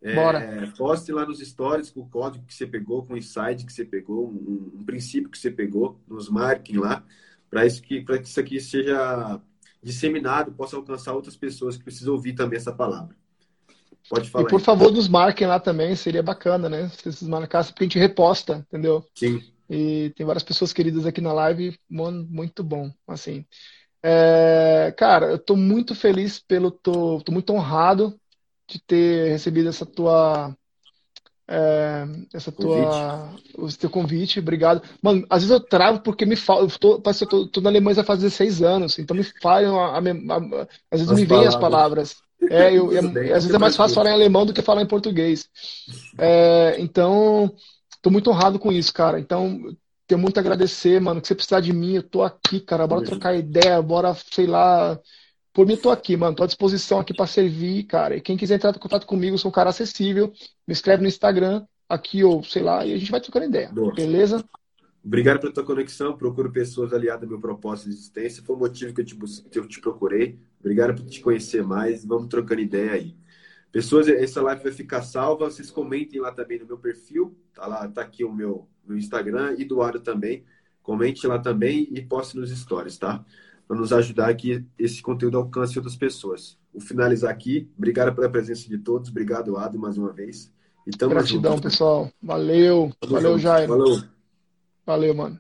É, Bora. Poste lá nos stories com o código que você pegou, com o insight que você pegou, um, um princípio que você pegou, nos marquem lá, para isso que, que isso aqui seja disseminado, possa alcançar outras pessoas que precisam ouvir também essa palavra. Pode falar. E por aí. favor, nos marquem lá também, seria bacana, né? Se vocês marcassem, porque a gente reposta, entendeu? Sim. E tem várias pessoas queridas aqui na live, muito bom, assim. É, cara, eu tô muito feliz pelo, tô, tô muito honrado de ter recebido essa tua é, essa tua o teu convite, obrigado. Mano, às vezes eu travo porque me falo, eu tô, parece que eu tô, tô na Alemanha já faz 16 anos, então me falham, a, a, a, às vezes as me vêm as palavras. É, eu, é, às vezes é mais fácil falar em alemão do que falar em português. É, então, tô muito honrado com isso, cara. Então, tenho muito a agradecer, mano. Que você precisar de mim, eu tô aqui, cara. Bora trocar ideia, bora, sei lá. Por mim, tô aqui, mano. Tô à disposição aqui para servir, cara. E quem quiser entrar em contato comigo, sou um cara acessível. Me escreve no Instagram, aqui ou sei lá, e a gente vai trocando ideia. Boa. Beleza? Obrigado pela tua conexão. Procuro pessoas aliadas ao meu propósito de existência. Foi o motivo que eu te, que eu te procurei. Obrigado por te conhecer mais. Vamos trocando ideia aí. Pessoas, essa live vai ficar salva. Vocês comentem lá também no meu perfil. Tá lá, tá aqui o meu, meu Instagram e do Aro também. Comente lá também e poste nos stories, tá? Para nos ajudar que esse conteúdo alcance outras pessoas. Vou finalizar aqui. Obrigado pela presença de todos. Obrigado, Ado, mais uma vez. E tamo Gratidão, junto. pessoal. Valeu. Valeu, Jairo. Valeu. Valeu, mano.